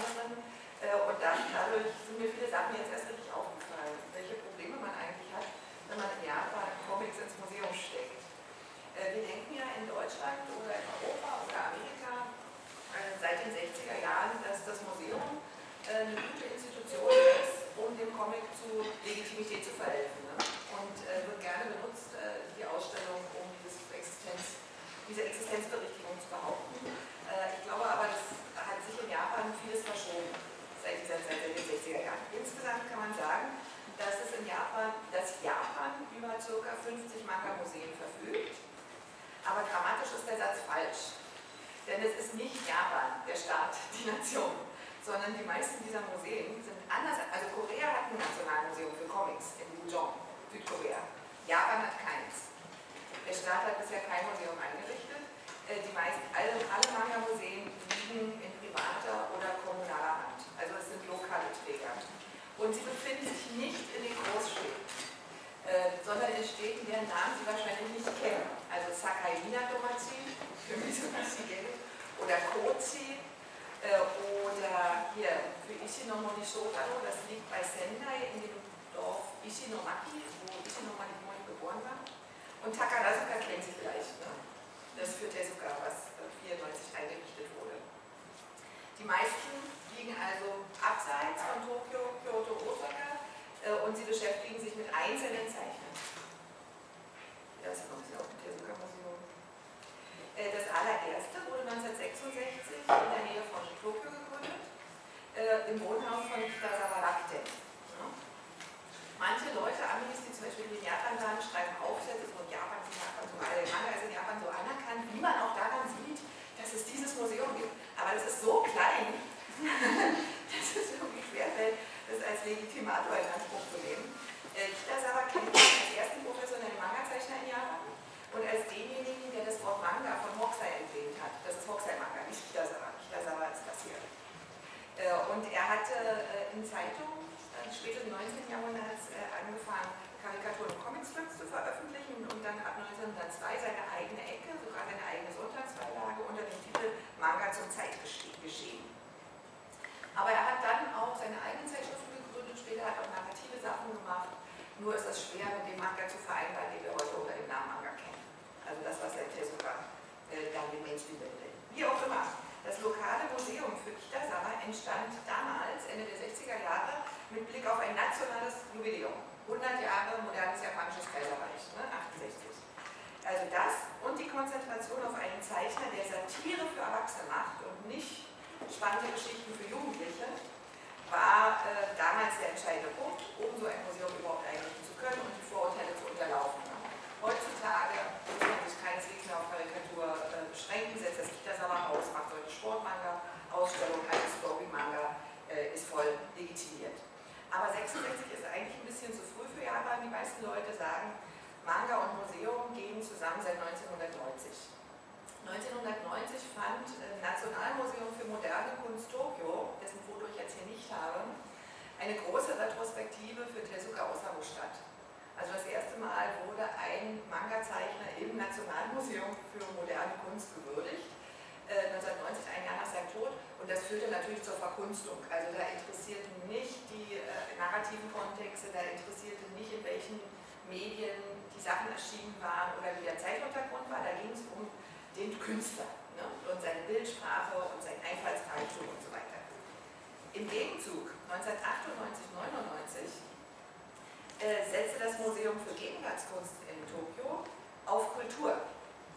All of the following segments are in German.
anderen. Äh, und dann, dadurch sind mir viele Sachen jetzt erst richtig aufgefallen, welche Probleme man eigentlich hat, wenn man in Japan Comics ins Museum steckt. Äh, wir denken ja in Deutschland oder in Europa oder Amerika äh, seit den 60er Jahren, dass das Museum eine gute Institution ist, um dem Comic zu Legitimität zu verhelfen. Ne? Und äh, wird gerne benutzt, die Ausstellung, um dieses Existenz, diese Existenzberichtigung zu behaupten. Äh, ich glaube aber, das hat sich in Japan vieles verschoben, seit den 60er Jahren. Insgesamt kann man sagen, dass es in Japan, dass Japan über ca. 50 Manga-Museen verfügt. Aber grammatisch ist der Satz falsch. Denn es ist nicht Japan, der Staat, die Nation, sondern die meisten dieser Museen sind anders. Also Korea hat ein Nationalmuseum für Comics in Gujong, Südkorea. Japan hat keins. Der Staat hat bisher kein Museum eingerichtet. Äh, die meisten, alle, alle Manga-Museen liegen in privater oder kommunaler Hand. Also es sind lokale Träger. Und sie befinden sich nicht in den Großstädten, äh, sondern in Städten, deren Namen Sie wahrscheinlich nicht kennen. Also Sakhalina Domazi, für mich so oder Kozi, äh, oder hier für Isinomoni Sotaro, das liegt bei Sendai in dem Dorf Ishinomaki, wo Isinomani geboren war. Und Takarazuka kennen Sie vielleicht. Ne? das Viertel sogar, was äh, 1994 eingerichtet wurde. Die meisten liegen also abseits von Tokio, Kyoto, Osaka äh, und sie beschäftigen sich mit einzelnen Zeichnern. Ja, das kommt auch mit der Museum. Äh, das allererste wurde 1966 in der Nähe von Tokio gegründet, im Wohnhaus von Kitasa manche Leute, Amis, die zum Beispiel in Japan waren, schreiben Aufsätze, und Japan ist in Japan so, alle Manga ist in Japan so anerkannt, wie man auch daran sieht, dass es dieses Museum gibt. Aber das ist so klein, dass es irgendwie schwerfällt, das als Legitimator in Anspruch zu nehmen. Äh, Kitasawa kennt ihn als ersten professionellen Manga-Zeichner in Japan und als denjenigen, der das Wort Manga von Hokusai entlehnt hat. Das ist Hokusai-Manga, nicht Kitasawa. Kitasawa ist passiert. Äh, und er hatte äh, in Zeitungen äh, späteren 19. Jahrhunderts äh, angefangen, Karikaturen und Comicstrips zu veröffentlichen und dann ab 1902 seine eigene Ecke, sogar seine eigene Sonntagsbeilage unter dem Titel Manga zum Zeitgeschehen. Aber er hat dann auch seine eigenen Zeitschriften gegründet, später hat er auch narrative Sachen gemacht. Nur ist es schwer, mit dem Manga zu vereinbaren, den wir heute unter dem Namen Manga kennen. Also das, was der Tezuka äh, dann den Mainstream bildet. Wie auch immer, das lokale Museum für Kitazawa entstand damals, Ende der 60er Jahre, mit Blick auf ein nationales Jubiläum. 100 Jahre modernes japanisches Kaiserreich, ne, 68. Also das und die Konzentration auf einen Zeichner, der Satire für Erwachsene macht und nicht spannende Geschichten für Jugendliche, war äh, damals der entscheidende Punkt, um so ein Museum überhaupt einrichten zu können und die Vorurteile zu unterlaufen. Heutzutage muss man sich keineswegs auf Karikatur äh, beschränken, setzt das Kitasawa aus, macht solche Sportmanga, Ausstellung, eine Story-Manga äh, ist voll legitimiert. Aber 66 ist eigentlich ein bisschen zu früh für Japan. Die meisten Leute sagen, Manga und Museum gehen zusammen seit 1990. 1990 fand im Nationalmuseum für moderne Kunst Tokio, dessen Foto ich jetzt hier nicht habe, eine große Retrospektive für Tezuka Osamu statt. Also das erste Mal wurde ein Manga-Zeichner im Nationalmuseum für moderne Kunst gewürdigt. 1990, äh, ein Jahr nach seinem Tod. Und das führte natürlich zur Verkunstung. Also da interessierten nicht die äh, narrativen Kontexte, da interessierte nicht, in welchen Medien die Sachen erschienen waren oder wie der Zeituntergrund war. Da ging es um den Künstler ne? und seine Bildsprache und sein Einfallsreichtum und so weiter. Im Gegenzug, 1998, 99, äh, setzte das Museum für Gegenwartskunst in Tokio auf Kultur.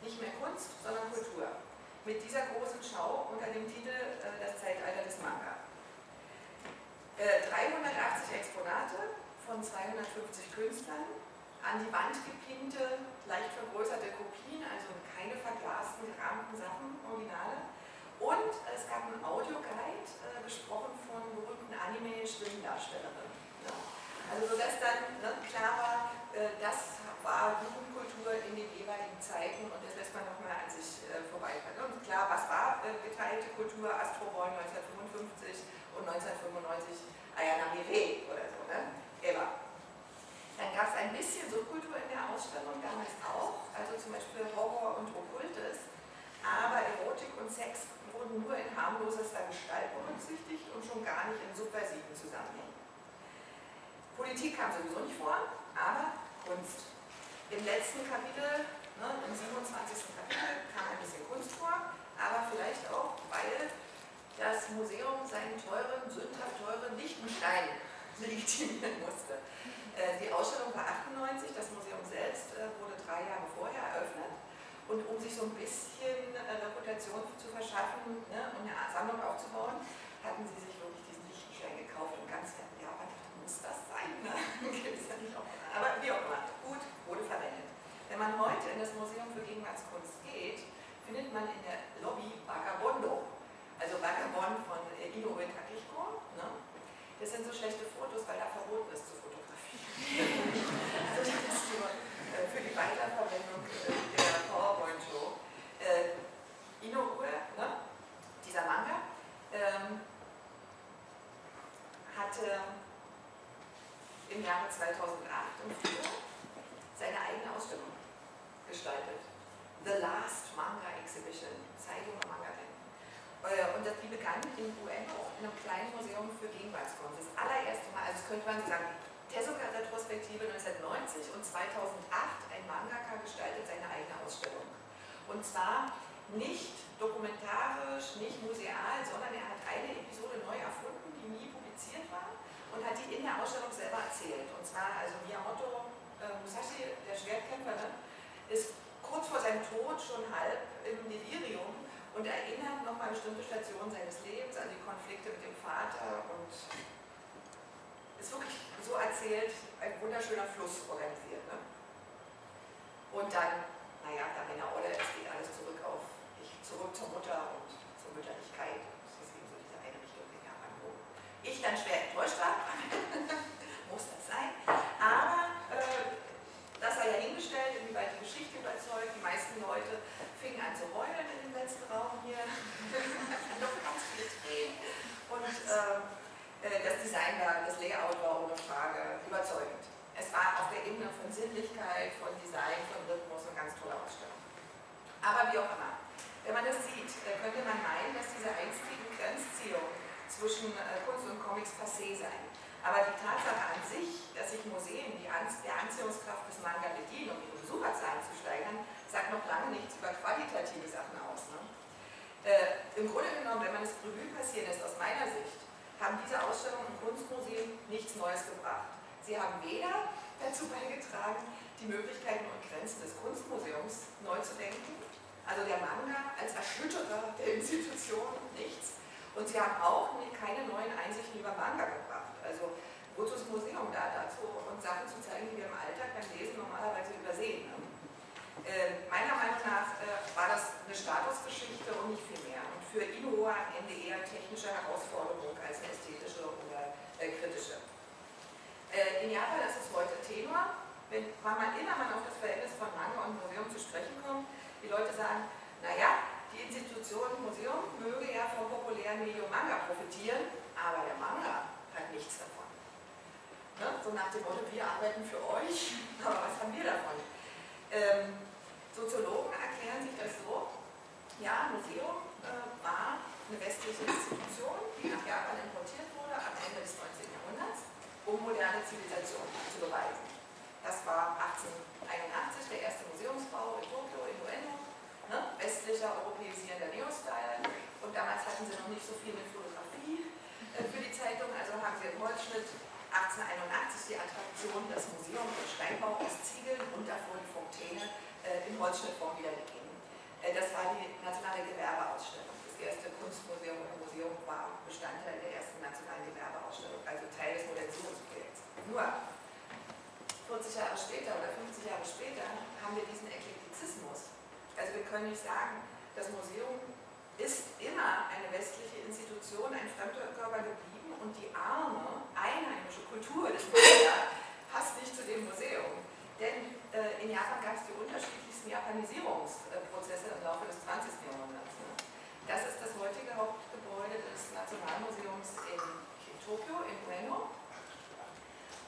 Nicht mehr Kunst, sondern Kultur. Mit dieser großen Schau unter dem Titel äh, Das Zeitalter des Manga. Äh, 380 Exponate von 250 Künstlern, an die Wand gepinnte, leicht vergrößerte Kopien, also keine verglasten, gerahmten Sachen, Originale. Und es gab einen Audioguide, äh, gesprochen von berühmten Anime-Schwimmdarstellerinnen. Ja. Also sodass dann ne, klar war, äh, das war Jugendkultur in den jeweiligen Zeiten und das lässt man nochmal an sich äh, vorbeifahren. Und klar, was war äh, geteilte Kultur? Astro Boy 1955 und 1995 Ayana Mireille oder so, ne? Eva. Dann gab es ein bisschen Subkultur in der Ausstellung, damals auch, also zum Beispiel Horror und Okkultes, aber Erotik und Sex wurden nur in harmlosester Gestalt berücksichtigt und schon gar nicht in subversiven Zusammenhängen. Politik kam sowieso nicht vor, aber Kunst. Im letzten Kapitel, ne, im 27. Kapitel, kam ein bisschen Kunst vor, aber vielleicht auch, weil das Museum seinen teuren, sündhaft teuren Lichtenstein legitimieren musste. Äh, die Ausstellung war 98, das Museum selbst äh, wurde drei Jahre vorher eröffnet. Und um sich so ein bisschen äh, Reputation zu verschaffen ne, und eine Sammlung aufzubauen, hatten sie sich wirklich diesen Lichtenstein gekauft und ganz ja, was muss das sein? Ne? Aber wie auch immer, gut, wurde verwendet. Wenn man heute in das Museum für Gegenwartskunst geht, findet man in der Lobby Vagabondo. Also Vagabond von Inoue Takiko. Ne? Das sind so schlechte Fotos, weil da verboten ist zu also das ist äh, für die Weiterverwendung äh, der PowerPoint-Show. Äh, Inoue, ne, dieser Manga, ähm, hatte im Jahre 2008 und früher seine eigene Ausstellung gestaltet. The Last Manga Exhibition, Zeigung Manga und das, die begann in Ueno, in einem kleinen Museum für Gegenwartskunst. Das allererste Mal, also könnte man sagen, Tezuka-Retrospektive 1990 und 2008 ein Mangaka gestaltet seine eigene Ausstellung. Und zwar nicht dokumentarisch, nicht museal, sondern er hat eine Episode neu erfunden, die nie publiziert war und hat die in der Ausstellung selber erzählt. Und zwar, also Miyamoto äh, Musashi, der Schwertkämpfer, ne, ist kurz vor seinem Tod schon halb im Delirium und erinnert nochmal bestimmte Stationen seines Lebens an die Konflikte mit dem Vater und ist wirklich so erzählt, ein wunderschöner Fluss organisiert. Ne? Und dann, naja, da wenn er Olle ist, geht alles zurück auf, ich, zurück zur Mutter und zur Mütterlichkeit ich dann schwer enttäuscht war. Muss das sein? Aber äh, das sei ja hingestellt, inwieweit die Geschichte überzeugt. Die meisten Leute fingen an zu heulen in dem letzten Raum hier. Noch ganz viele Tränen. Und äh, äh das Design war, das Layout war ohne Frage überzeugend. Es war auf der Ebene von Sinnlichkeit, von Design, von Rhythmus eine ganz tolle Ausstellung. Aber wie auch immer, wenn man das sieht, dann könnte man meinen, dass diese einstige Grenzziehung zwischen äh, Kunst und Comics passé sein. Aber die Tatsache an sich, dass sich Museen die An der Anziehungskraft des Manga bedienen, um ihre Besucherzahlen zu steigern, sagt noch lange nichts über qualitative Sachen aus. Ne? Äh, Im Grunde genommen, wenn man das Revue passieren lässt, aus meiner Sicht, haben diese Ausstellungen im Kunstmuseum nichts Neues gebracht. Sie haben weder dazu beigetragen, die Möglichkeiten und Grenzen des Kunstmuseums neu zu denken, also der Manga als Erschütterer der Institution, nichts. Und sie haben auch keine neuen Einsichten über Manga gebracht. Also wozu ist Museum da dazu, und Sachen zu zeigen, die wir im Alltag beim Lesen normalerweise übersehen. Äh, meiner Meinung nach äh, war das eine Statusgeschichte und nicht viel mehr. Und für Inoue am Ende eher technische Herausforderung als eine ästhetische oder äh, kritische. Äh, in Japan ist es heute Tenor. Wenn man immer man auf das Verhältnis von Manga und Museum zu sprechen kommt, die Leute sagen, naja, die Institution Museum möge ja vom populären Medium Manga profitieren, aber der Manga hat nichts davon. Ne? So nach dem Motto, wir arbeiten für euch, aber was haben wir davon? Ähm, Soziologen erklären sich das so, ja, Museum äh, war eine westliche Institution, die nach Japan importiert wurde am Ende des 19. Jahrhunderts, um moderne Zivilisation zu beweisen. Das war 1881 der erste Museumsbau in Tokio, in Ueno, ne? westlicher, europäisierender Neo-Style. Und damals hatten sie noch nicht so viel mit Fotografie äh, für die Zeitung, also haben sie im Holzschnitt 1881 die Attraktion, das Museum im Steinbau aus Ziegeln und davor die Fontäne äh, in Holzschnittform wiedergegeben. Äh, das war die nationale Gewerbeausstellung. Das erste Kunstmuseum im Museum war Bestandteil der ersten nationalen Gewerbeausstellung, also Teil des Modernisierungsprojekts. Nur 40 Jahre später oder 50 Jahre später haben wir diesen Eklektizismus. Also wir können nicht sagen, das Museum ist immer eine westliche Institution, ein Fremdkörper geblieben und die arme einheimische Kultur des Korea passt nicht zu dem Museum. Denn äh, in Japan gab es die unterschiedlichsten Japanisierungsprozesse im Laufe des 20. Jahrhunderts. Ne? Das ist das heutige Hauptgebäude des Nationalmuseums in Tokio, in Ueno.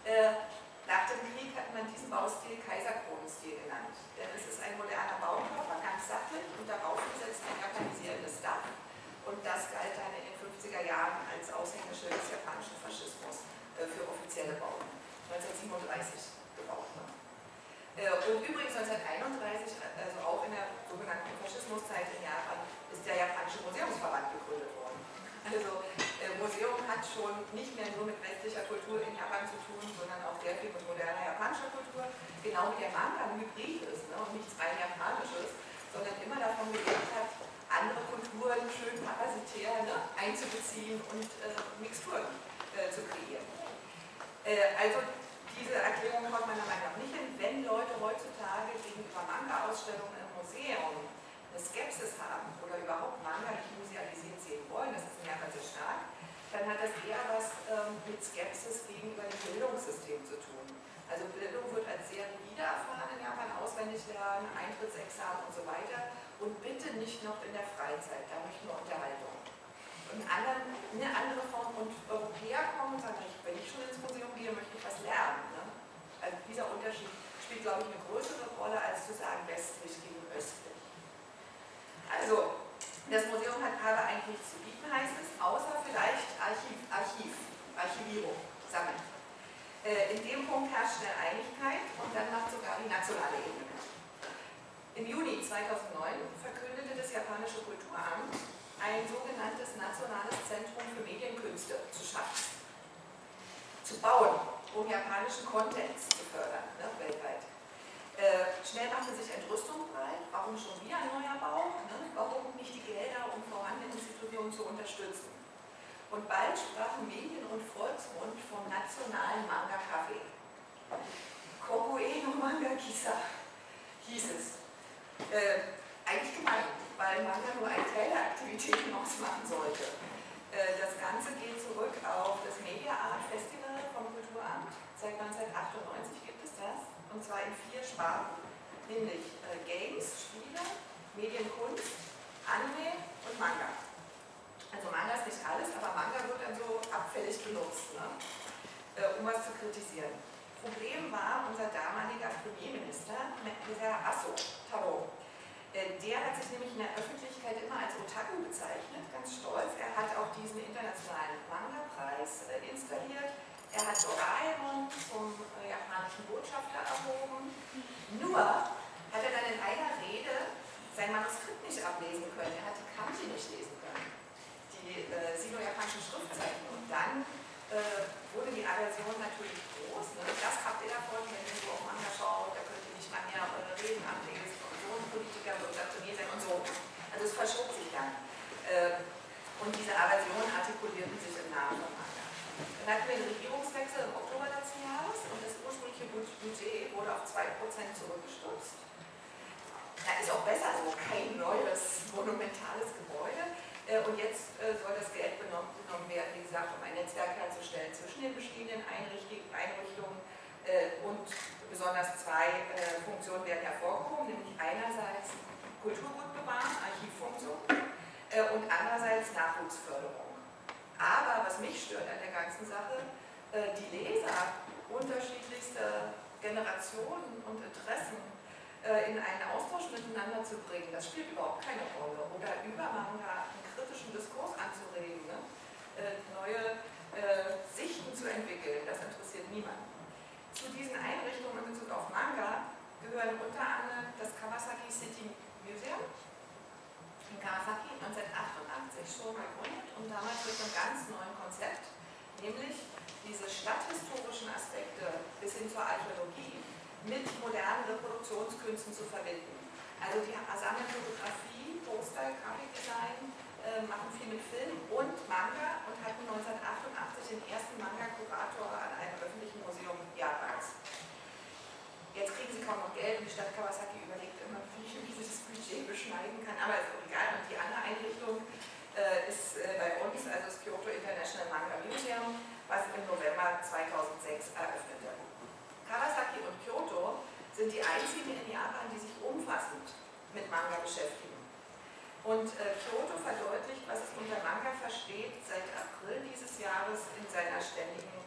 Äh, nach dem Krieg hat man diesen Baustil Kaiserkronenstil genannt. Denn es ist ein moderner Baukörper, ganz sattelig und darauf gesetzt ein japanisierendes Dach. Und das galt eine 1970er Jahren als Aushängeschild des japanischen Faschismus äh, für offizielle Bauten. 1937 gebaut. Ne? Und übrigens 1931, also auch in der sogenannten Faschismuszeit in Japan, ist der japanische Museumsverband gegründet worden. Also äh, Museum hat schon nicht mehr nur mit westlicher Kultur in Japan zu tun, sondern auch sehr viel mit moderner japanischer Kultur, genau wie der Manga ein Hybrid ist ne? und nichts rein japanisches, sondern immer davon gelebt hat, andere Kulturen schön parasitär ne, einzubeziehen und äh, Mixturen äh, zu kreieren. Äh, also diese Erklärung kommt meiner Meinung nach nicht hin. Wenn Leute heutzutage gegenüber Manga-Ausstellungen im Museum eine Skepsis haben oder überhaupt Manga nicht musealisiert sehen wollen, das ist in Japan sehr stark, dann hat das eher was ähm, mit Skepsis gegenüber dem Bildungssystem zu tun. Also Bildung wird als sehr rigide erfahren in Japan, auswendig lernen, Eintrittsexamen und so weiter und bitte nicht noch in der Freizeit, da möchten wir Unterhaltung. Und anderen, eine andere Form und Europäer kommen und sagen, wenn ich schon ins Museum gehe, möchte ich was lernen. Ne? Also dieser Unterschied spielt, glaube ich, eine größere Rolle, als zu sagen, westlich gegen östlich. Also, das Museum hat gerade eigentlich zu bieten, heißt es, außer vielleicht Archiv, Archiv Archivierung, Sammeln. Äh, in dem Punkt herrscht eine Einigkeit und dann macht sogar die nationale Ebene im Juni 2009 verkündete das japanische Kulturamt, ein sogenanntes Nationales Zentrum für Medienkünste zu schaffen, zu bauen, um japanischen Content zu fördern, ne, weltweit. Äh, schnell machte sich Entrüstung breit. Warum schon wieder ein neuer Bau? Ne? Warum nicht die Gelder, um vorhandene Institutionen zu unterstützen? Und bald sprachen Medien und Volksmund vom nationalen Manga-Café. Kokoe no Manga Kisa hieß es. Äh, eigentlich gemein, weil man ja nur einen Teil der Aktivitäten ausmachen sollte. Äh, das Ganze geht zurück auf das Media Art Festival vom Kulturamt. Seit 1998 gibt es das. Und zwar in vier Sparten, nämlich äh, Games, Spiele, Medienkunst, Anime und Manga. Also Manga ist nicht alles, aber Manga wird dann so abfällig benutzt, ne? äh, um was zu kritisieren. Problem war unser damaliger Premierminister, dieser Asso Taro. Äh, der hat sich nämlich in der Öffentlichkeit immer als Otaku bezeichnet, ganz stolz. Er hat auch diesen internationalen Manga-Preis äh, installiert. Er hat Doraemon zum äh, japanischen Botschafter erhoben. Nur hat er dann in einer Rede sein Manuskript nicht ablesen können. Er hat die Kanji nicht lesen können, die äh, sino-japanischen Schriftzeichen. Und dann äh, wurde die Aversion natürlich groß. Ne? Das habt ihr davon, wenn ihr so auf Manga schaut, da könnt ihr nicht mal mehr eure Reden ablesen Politiker Wirtschaftsunier sein und so. Also es verschob sich dann. Ähm, und diese Aversionen artikulierten sich im Namen von Manga. Dann hatten wir den Regierungswechsel im Oktober letzten Jahres und das ursprüngliche Budget wurde auf 2% zurückgestutzt. Da ist auch besser, also kein neues, monumentales Gebäude. Äh, und jetzt äh, soll das Geld genommen werden, wie gesagt, um ein Netzwerk herzustellen zwischen den bestehenden Einrichtungen äh, und besonders zwei äh, Funktionen werden hervorgehoben, nämlich einerseits Kulturgut bewahren, Archivfunktion äh, und Nachwuchsförderung. Aber was mich stört an der ganzen Sache, äh, die Leser unterschiedlichster Generationen und Interessen äh, in einen Austausch miteinander zu bringen, das spielt überhaupt keine Rolle. Oder über Manga einen kritischen Diskurs anzuregen, ne? Äh, neue Sichten zu entwickeln, das interessiert niemanden. Zu diesen Einrichtungen in Bezug auf Manga gehören unter anderem das Kawasaki City Museum in Kawasaki 1988 schon gegründet und damals mit einem ganz neuen Konzept, nämlich diese stadthistorischen Aspekte bis hin zur Archäologie mit modernen Reproduktionskünsten zu verbinden. Also die sammeln Fotografie, Poster, Grafikdesign, äh, machen viel mit Film und Manga und hatten 1988 den ersten Manga-Kurator an einem öffentlichen Museum Japans. Jetzt kriegen sie kaum noch Geld und die Stadt Kawasaki überlegt immer, wie sie dieses Budget beschneiden kann, aber ist auch egal. Und die andere Einrichtung äh, ist äh, bei uns, also das Kyoto International Manga Museum, was im November 2006 eröffnete. Kawasaki und Kyoto sind die einzigen in Japan, die sich umfassend mit Manga beschäftigen. Und äh, Kyoto verdeutlicht, was es unter Manga versteht, seit April dieses Jahres in seiner ständigen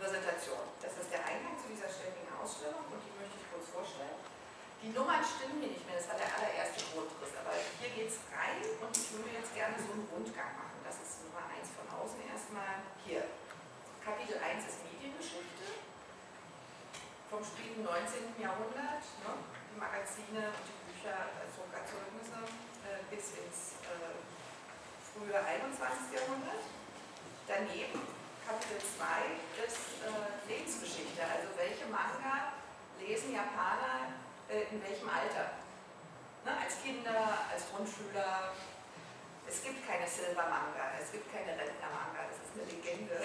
Präsentation. Das ist der Eingang zu dieser ständigen Ausstellung und die möchte ich kurz vorstellen. Die Nummern stimmen hier nicht mehr, das war der allererste Grundriss, aber hier geht es rein und ich würde jetzt gerne so einen Rundgang machen. Das ist Nummer 1 von außen erstmal hier. Kapitel 1 ist Mediengeschichte vom späten 19. Jahrhundert, ne? die Magazine und die Bücher als Druckerzeugnisse äh, bis ins äh, frühe 21. Jahrhundert. Daneben Kapitel 2 ist äh, Lebensgeschichte, also welche Manga lesen Japaner äh, in welchem Alter. Ne, als Kinder, als Grundschüler. Es gibt keine Silber-Manga, es gibt keine Rentner-Manga, das ist eine Legende.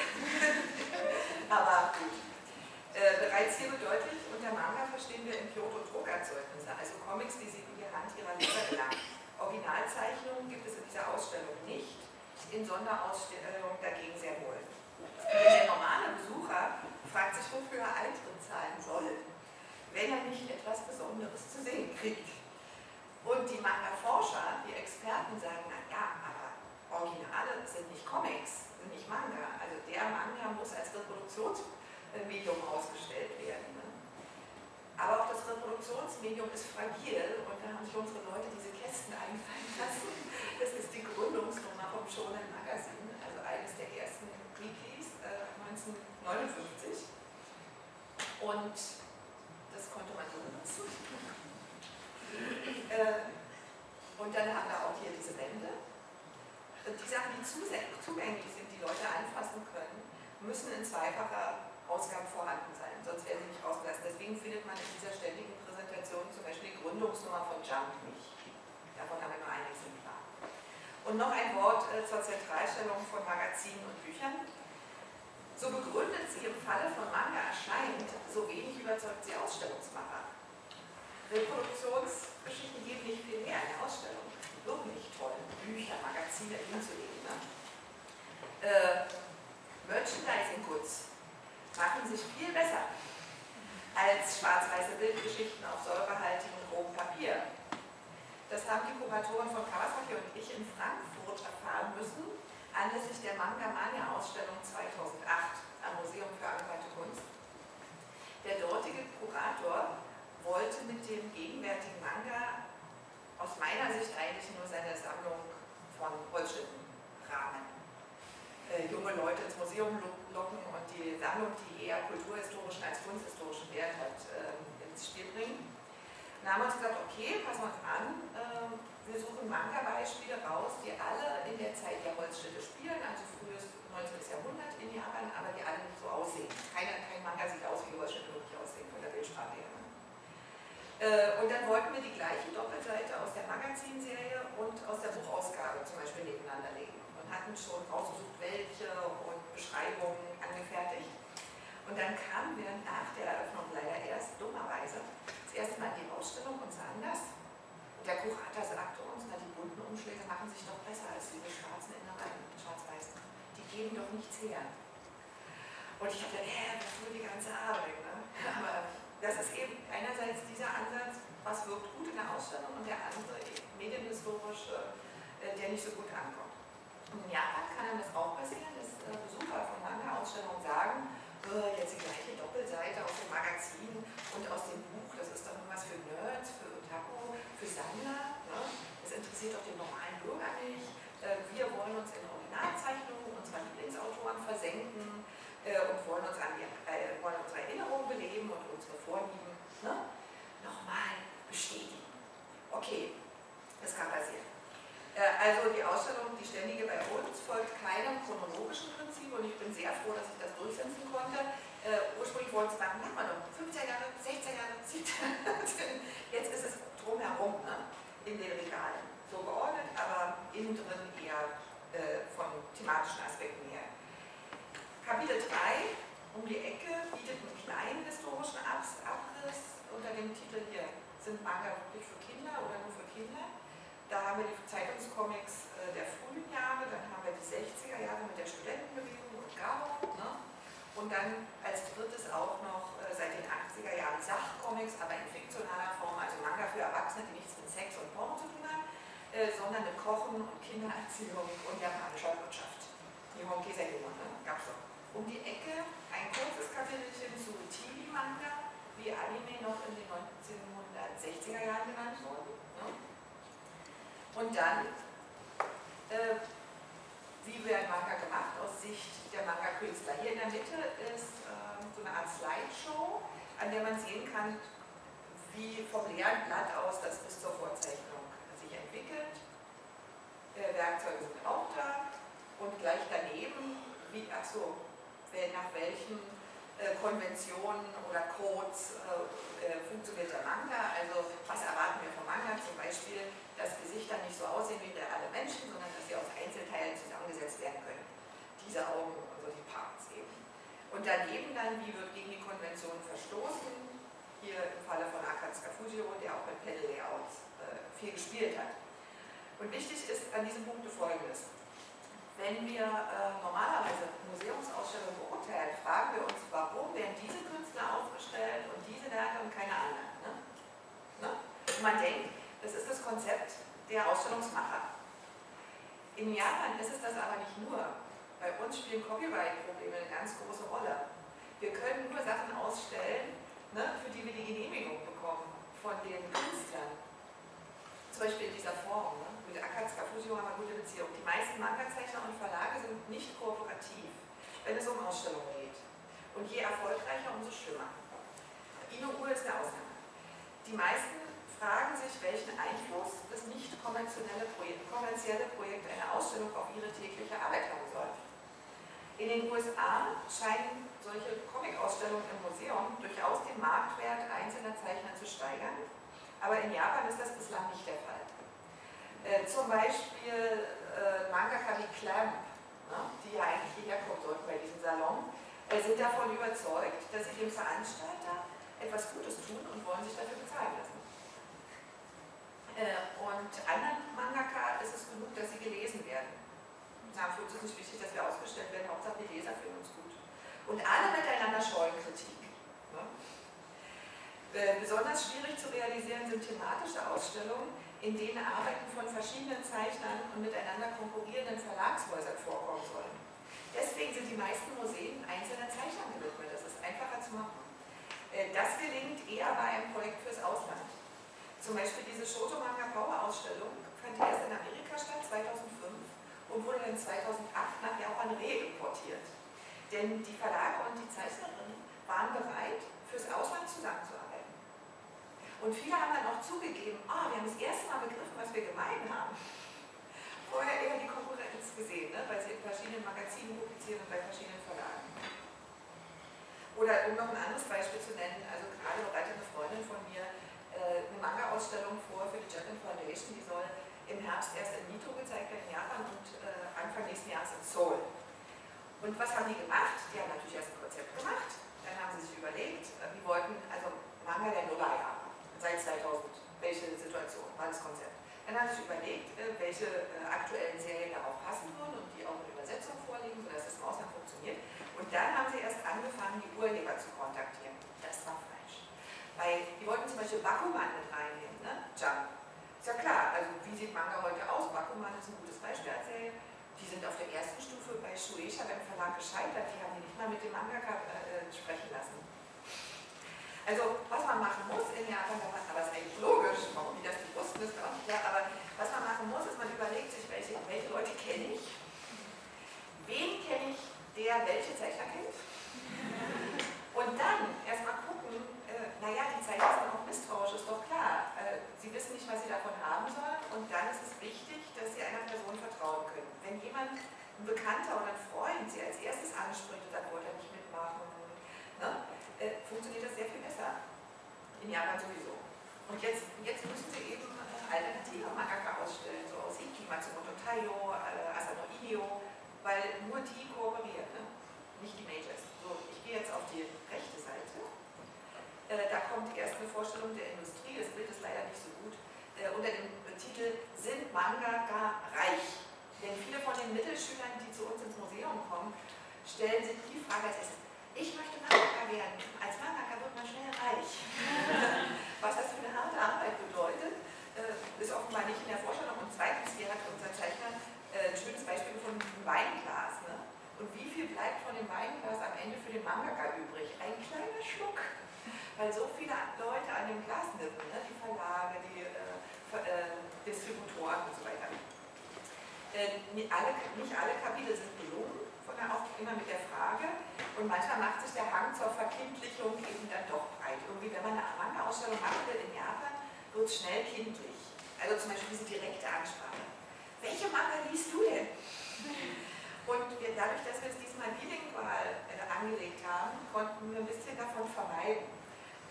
Aber. Äh, bereits hier deutlich, unter Manga verstehen wir in Kyoto Druckerzeugnisse, also Comics, die sie in die Hand ihrer Leser gelangen. Originalzeichnungen gibt es in dieser Ausstellung nicht, in Sonderausstellungen dagegen sehr wohl. Der normale Besucher fragt sich, wofür er Eintritt zahlen soll, wenn er nicht etwas Besonderes zu sehen kriegt. Und die Manga-Forscher, die Experten sagen, na ja, aber Originale sind nicht Comics, sind nicht Manga. Also der Manga muss als Reproduktionsmedium ausgestellt werden. Ne? Aber auch das Reproduktionsmedium ist fragil und da haben sich unsere Leute diese Kästen einfallen lassen. Das ist die Gründungsnummer vom Shonen Magazine, also eines der ersten Wikis äh, 1959. Und das konnte man so benutzen. Äh, und dann haben wir auch hier diese Wände. Die Sachen, die zugänglich sind, die Leute anfassen können, müssen in zweifacher Ausgabe vorhanden sein, sonst werden sie nicht rausgelassen. Deswegen findet man in dieser ständigen Präsentation zum Beispiel die Gründungsnummer von Jump nicht. Davon haben wir nur ein Exemplar. Und noch ein Wort äh, zur Zentralstellung von Magazinen und Büchern. So begründet sie im Falle von Manga erscheint, so wenig überzeugt sie Ausstellungsmacher. Reproduktionsgeschichten geben nicht viel mehr in der Ausstellung. Wirklich toll, Bücher, Magazine hinzulegen. Ne? Äh, Merchandising Goods machen sich viel besser als schwarz-weiße Bildgeschichten auf säurehaltigem grobem Papier. Das haben die Kuratoren von Kawasaki und ich in Frankfurt erfahren müssen, anlässlich der Manga Mania Ausstellung 2008 am Museum für angewandte Kunst. Der dortige Kurator wollte mit dem gegenwärtigen Manga aus meiner Sicht eigentlich nur seine Sammlung von Holzschnitten rahmen. Äh, junge Leute ins Museum locken und die Sammlung, die eher kulturhistorischen als kunsthistorischen Wert hat, äh, ins Spiel bringen. Dann haben wir uns gesagt, okay, passen wir uns an, äh, wir suchen Manga-Beispiele raus, die alle in der Zeit der Holzschnitte spielen, also frühes 19. Jahrhundert in Japan, aber die alle nicht so aussehen. Keiner, kein Manga sieht aus, wie Holzschnitte wirklich aussehen von der Bildsprache her. Äh, und dann wollten wir die gleiche Doppelseite aus der Magazinserie und aus der Buchausgabe zum Beispiel nebeneinander legen und hatten schon rausgesucht, welche und Beschreibungen angefertigt. Und dann kamen wir nach der Eröffnung leider erst dummerweise das erste Mal in die Ausstellung und sahen das. Und der Kurator sagte uns, na, die bunten Umschläge machen sich doch besser als diese schwarzen Innereien, schwarz-weißen. Die geben doch nichts her. Und ich dachte, hä, das nur die ganze Arbeit. Ne? Aber das ist eben einerseits dieser Ansatz, was wirkt gut in der Ausstellung und der andere medienhistorische, äh, der nicht so gut ankommt. In Japan kann einem das auch passieren, dass äh, Besucher von Manga-Ausstellungen sagen, äh, jetzt die gleiche Doppelseite aus dem Magazin und aus dem Buch, das ist doch nur was für Nerds, für Otaku, für Sammler. Ne? Das interessiert doch den normalen Bürger nicht. Wir wollen uns in Originalzeichnungen unserer Lieblingsautoren versenken äh, und wollen, uns an die, äh, wollen unsere Erinnerungen beleben und unsere Vorlieben ne? nochmal bestätigen. Okay, das kann passieren. Äh, also die Ausstellung, die ständige bei uns, folgt keinem chronologischen Prinzip und ich bin sehr froh, dass ich das durchsetzen konnte. Uh, ursprünglich wollten es machen, machen wir noch 15 Jahre, 16 Jahre, 17 Jahre. Jetzt ist es drumherum ne, in den Regalen. So geordnet, aber innen drin eher uh, von thematischen Aspekten her. Kapitel 3 um die Ecke bietet einen kleinen historischen Abriss unter dem Titel hier, sind Manga wirklich für Kinder oder nur für Kinder? Da haben wir die Zeitungscomics äh, der frühen Jahre, dann haben wir die 60er Jahre mit der Studentenbewegung und Garo. Ne? Und dann als drittes auch noch äh, seit den 80er Jahren Sachcomics, aber in fiktionaler Form, also Manga für Erwachsene, die nichts mit Sex und Porno zu tun haben, äh, sondern mit Kochen und Kindererziehung und japanischer Wirtschaft. Die Honki Senjuma, ne? gab es doch. Um die Ecke ein kurzes Kapitelchen zu TV-Manga, wie Anime noch in den 1960er Jahren genannt wurden. Ne? Und dann, äh, wie wird Manga gemacht aus Sicht der Manga-Künstler? Hier in der Mitte ist äh, so eine Art Slideshow, an der man sehen kann, wie vom leeren Blatt aus das bis zur Vorzeichnung sich entwickelt. Äh, Werkzeuge sind auch da und gleich daneben, wie, ach so, nach welchen äh, Konventionen oder Codes äh, äh, funktioniert der Manga. Also was erwarten wir vom Manga? Zum Beispiel, dass Gesichter nicht so aussehen wie reale Menschen, sondern dass sie aus Einzelteilen zusammengesetzt werden können. Diese Augen, also die Parts eben. Und daneben dann, wie wird gegen die Konvention verstoßen? Hier im Falle von Akatsuka Fujiro, der auch mit Panel Layouts viel gespielt hat. Und wichtig ist an diesem Punkt folgendes. Wenn wir äh, normalerweise Museumsausstellungen beurteilen, fragen wir uns, warum werden diese Künstler aufgestellt und diese Werke und keine anderen. Ne? Ne? Und man denkt, das ist das Konzept der Ausstellungsmacher. In Japan ist es das aber nicht nur. Bei uns spielen Copyright-Probleme eine ganz große Rolle. Wir können nur Sachen ausstellen, ne, für die wir die Genehmigung bekommen von den Künstlern. Zum Beispiel in dieser Form. Ne? Mit Akatsuka Fujio haben wir gute Beziehung. Die meisten Manga-Zeichner und Verlage sind nicht kooperativ, wenn es um Ausstellungen geht. Und je erfolgreicher, umso schlimmer. Inu ist eine Ausnahme. Die meisten fragen sich, welchen Einfluss das nicht konventionelle Projekt, kommerzielle Projekt einer Ausstellung auf ihre tägliche Arbeit haben soll. In den USA scheinen solche Comic-Ausstellungen im Museum durchaus den Marktwert einzelner Zeichner zu steigern aber in Japan ist das bislang nicht der Fall. Äh, zum Beispiel äh, Mangaka wie Clamp, ne, die ja eigentlich hierher kommen sollten bei diesem Salon, äh, sind davon überzeugt, dass sie dem Veranstalter etwas Gutes tun und wollen sich dafür bezahlen lassen. Äh, und anderen Mangaka ist es genug, dass sie gelesen werden. Na, für uns ist nicht wichtig, dass wir ausgestellt werden, Hauptsache die Leser finden uns gut. Und alle miteinander scheuen Kritik. Ne? Äh, besonders schwierig zu realisieren sind thematische Ausstellungen, in denen Arbeiten von verschiedenen Zeichnern und miteinander konkurrierenden Verlagshäusern vorkommen sollen. Deswegen sind die meisten Museen einzelner Zeichnern gewidmet. Das ist einfacher zu machen. Äh, das gelingt eher bei einem Projekt fürs Ausland. Zum Beispiel diese Shotomanga Power Ausstellung fand erst in Amerika statt, 2005, und wurde dann 2008 nach Japan reimportiert. Denn die Verlage und die Zeichnerinnen waren bereit, fürs Ausland zusammenzuarbeiten. Und viele haben dann auch zugegeben, oh, wir haben das erste Mal begriffen, was wir gemein haben. Vorher eher die Konkurrenz gesehen, ne? weil sie in verschiedenen Magazinen publizieren und bei verschiedenen Verlagen. Oder um noch ein anderes Beispiel zu nennen, also gerade bereitet eine Freundin von mir äh, eine Manga-Ausstellung vor für die Japan Foundation, die soll im Herbst erst in Mito gezeigt werden in Japan und äh, Anfang nächsten Jahres in Seoul. Und was haben die gemacht? Die haben natürlich erst ein Konzept gemacht, dann haben sie sich überlegt, äh, die wollten, also Manga der Nullerjahre, seit 2000, welche Situation war das Konzept. Dann haben sie sich überlegt, äh, welche äh, aktuellen Serien darauf passen würden und die auch mit Übersetzung vorliegen, sodass das im Ausland funktioniert. Und dann haben sie erst angefangen, die Urheber zu kontaktieren. Das war falsch. Weil die wollten zum Beispiel Bakuman mit reinnehmen, ne? Jump. Ist ja klar, also wie sieht Manga heute aus? Bakuman ist ein gutes Beispiel als Serie. Die sind auf der ersten Stufe bei Shueisha beim Verlag gescheitert. Die haben die nicht mal mit dem Mangaka äh, sprechen lassen. Also, was man machen muss in Japan, aber es ist eigentlich logisch, warum die das nicht wussten, ist auch nicht klar, aber was man machen muss, ist, man überlegt sich, welche, welche Leute kenne ich, wen kenne ich, der welche Zeichner kennt, und dann erstmal gucken, äh, naja, die Zeichner sind auch misstrauisch, ist doch klar. Äh, sie wissen nicht, was sie davon haben sollen, und dann ist es wichtig, dass sie einer Person vertrauen können. Wenn jemand, ein Bekannter oder ein Freund, sie als erstes anspricht sagt, wollte er nicht mitmachen, ne? Äh, funktioniert das sehr viel besser. In Japan sowieso. Und jetzt, jetzt müssen sie eben äh, alternative Mangaka ausstellen, so aus Iki, Matsumoto Taiyo, äh, Asano Inyo, weil nur die kooperieren, ne? nicht die Majors. So, ich gehe jetzt auf die rechte Seite. Äh, da kommt erst eine Vorstellung der Industrie, das Bild ist leider nicht so gut, äh, unter dem Titel Sind Mangaka reich? Denn viele von den Mittelschülern, die zu uns ins Museum kommen, stellen sich die Frage als erstes, ich möchte Mangaka werden. Als Mangaka wird man schnell reich. Was das für eine harte Arbeit bedeutet, äh, ist offenbar nicht in der Vorstellung. Und zweitens, hier hat unser Zeichner äh, ein schönes Beispiel von einem Weinglas. Ne? Und wie viel bleibt von dem Weinglas am Ende für den Mangaka übrig? Ein kleiner Schluck. Weil so viele Leute an dem Glas nippen, ne? die Verlage, die äh, äh, Distributoren und so weiter. Äh, nicht, alle, nicht alle Kapitel sind gelungen, sondern auch immer mit der Frage, und manchmal macht sich der Hang zur Verkindlichung eben dann doch breit. Irgendwie, wenn man eine Manga-Ausstellung machen will in Japan, wird es schnell kindlich. Also zum Beispiel diese direkte Ansprache. Welche Manga liest du denn? Und wir, dadurch, dass wir es diesmal bilingual äh, angelegt haben, konnten wir ein bisschen davon vermeiden.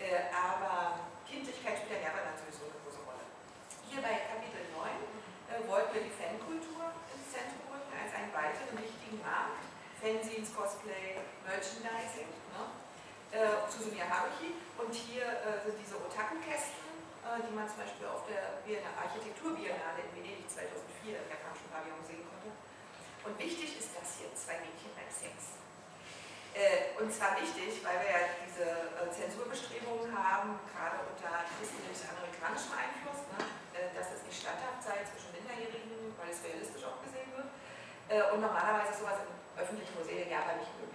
Äh, aber Kindlichkeit spielt ja Japan natürlich so eine große Rolle. Hier bei Kapitel 9 äh, wollten wir die Fankultur weiteren wichtigen Markt Fanzines, Cosplay, Merchandising, ne? äh, Susumiya Haruhi. Und hier äh, sind diese Otaku-Kästen, äh, die man zum Beispiel auf der Architekturbiennale in Venedig 2004 im japanischen Pavillon sehen konnte. Und wichtig ist das hier, zwei Mädchen beim Sex. Äh, und zwar wichtig, weil wir ja diese äh, Zensurbestrebungen haben, gerade unter christlich-amerikanischem Einfluss, ne? Äh, dass es nicht statthaft sei zwischen Minderjährigen, weil es realistisch auch. Äh, und normalerweise ist sowas im öffentlichen Museen in Japan nicht möglich.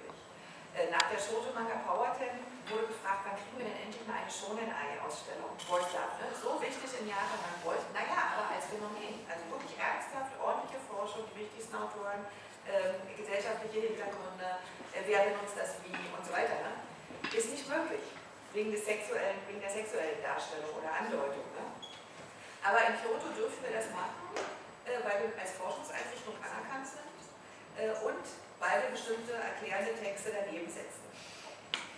Äh, nach der Shoto Manga Power Ten wurde gefragt, wann kriegen wir denn endlich mal eine Shonen-Ei-Ausstellung? Voice Love, ne? So wichtig in Japan, man wollte, naja, aber als Phänomen, also wirklich ernsthaft, ordentliche Forschung, die wichtigsten Autoren, äh, gesellschaftliche Hintergründe, äh, wer benutzt das wie und so weiter, ne? ist nicht möglich, wegen, des sexuellen, wegen der sexuellen Darstellung oder Andeutung. Ne? Aber in Kyoto dürfen wir das machen, äh, weil wir als Forschungseinrichtung anerkannt sind äh, und weil wir bestimmte erklärende Texte daneben setzen.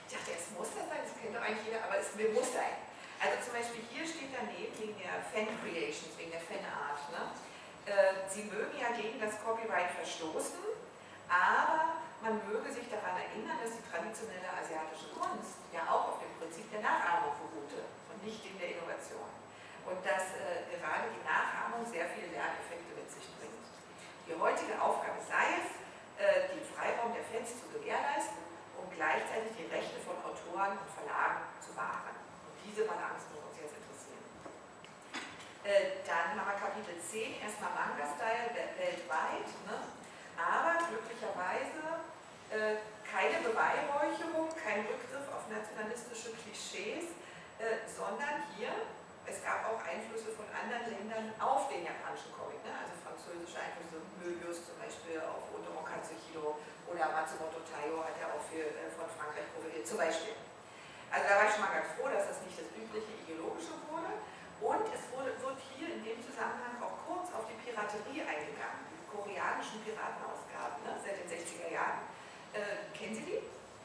Ich dachte, es muss das sein, das kennt doch eigentlich jeder, aber es muss sein. Also zum Beispiel hier steht daneben wegen der Fan-Creations, wegen der Fanart. Ne? Äh, sie mögen ja gegen das Copyright verstoßen, aber man möge sich daran erinnern, dass die traditionelle asiatische Kunst ja auch auf dem Prinzip der Nachahmung beruhte und nicht in der Innovation. Und dass äh, gerade die Nachahmung sehr viele Lerneffekte mit sich bringt. Die heutige Aufgabe sei es, äh, den Freiraum der Fans zu gewährleisten und gleichzeitig die Rechte von Autoren und Verlagen zu wahren. Und diese Balance muss uns jetzt interessieren. Äh, dann 10 erstmal Manga-Style weltweit, ne? aber glücklicherweise äh, keine Beweihräucherung, kein Rückgriff auf nationalistische Klischees, äh, sondern hier, es gab auch Einflüsse von anderen Ländern auf den japanischen Comic, ne? also französische Einflüsse, Möbius zum Beispiel auf Otomo Katsuhiro oder Matsumoto Taiyo hat ja auch viel äh, von Frankreich profitiert, zum Beispiel. Also da war ich schon mal ganz froh, dass das nicht das übliche ideologische wurde. Und es wurde, wird hier in dem Zusammenhang auch kurz auf die Piraterie eingegangen, die koreanischen Piratenausgaben ne, seit den 60er Jahren. Äh, kennen Sie die?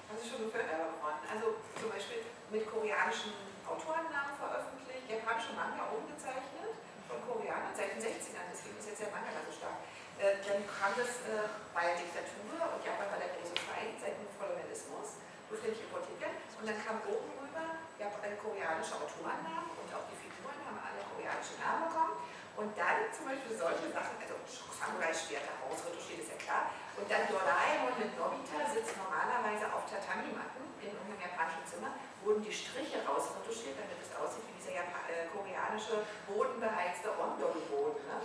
Haben Sie schon gehört davon? Also zum Beispiel mit koreanischen Autorennamen veröffentlicht, japanische Manga umgezeichnet von Koreanern seit den 60ern, deswegen ist jetzt der Manga so stark. Äh, dann kam das äh, bei der Diktatur und Japan war der große Feind seit dem Kolonialismus, durfte nicht importiert werden. Und dann kam oben rüber ja, koreanische Autorennamen und auch die Figuren haben alle koreanische Namen bekommen. Und dann zum Beispiel solche Sachen, also Samurai-Schwerter ausretuschiert, ist ja klar. Und dann Doraemon mit Nobita sitzt normalerweise auf Tatami-Matten in unserem japanischen Zimmer, wurden die Striche rausretuschiert, damit es aussieht wie dieser Japan äh, koreanische bodenbeheizte Ondol-Boden. Ne?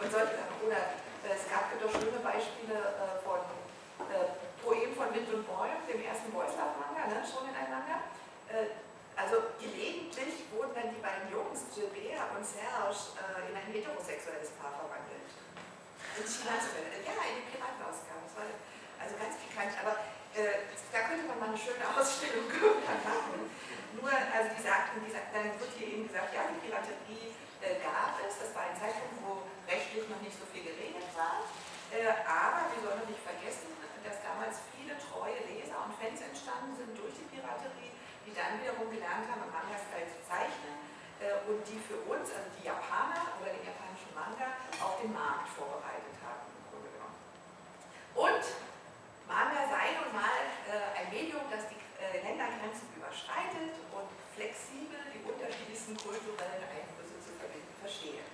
Und solche Sachen. Oder äh, es gab doch schöne Beispiele äh, von äh, Poemen von Wind und Bäumen, dem ersten Boyslav-Manga, ne? schon in einem Manga. Äh, also gelegentlich wurden dann die beiden Jungs, Gilbert und Serge, äh, in ein heterosexuelles Paar verwandelt. In China zumindest. Ja, in die Piratenausgabe. Das war also ganz pikant. Aber äh, da könnte man mal eine schöne Ausstellung machen. Nur, also die sagten, die sagten, dann wird hier eben gesagt, ja, die Piraterie äh, gab es. Das war ein Zeitpunkt, wo rechtlich noch nicht so viel geregelt war. Äh, aber wir sollen nicht vergessen, dass damals viele treue Leser und Fans entstanden sind durch die Piraterie die dann wiederum gelernt haben, im Manga-Style zu zeichnen äh, und die für uns, also die Japaner oder den japanischen Manga, auf den Markt vorbereitet haben. Und Manga sei nun mal äh, ein Medium, das die äh, Ländergrenzen überschreitet und flexibel die unterschiedlichsten kulturellen Einflüsse zu verbinden verstehe.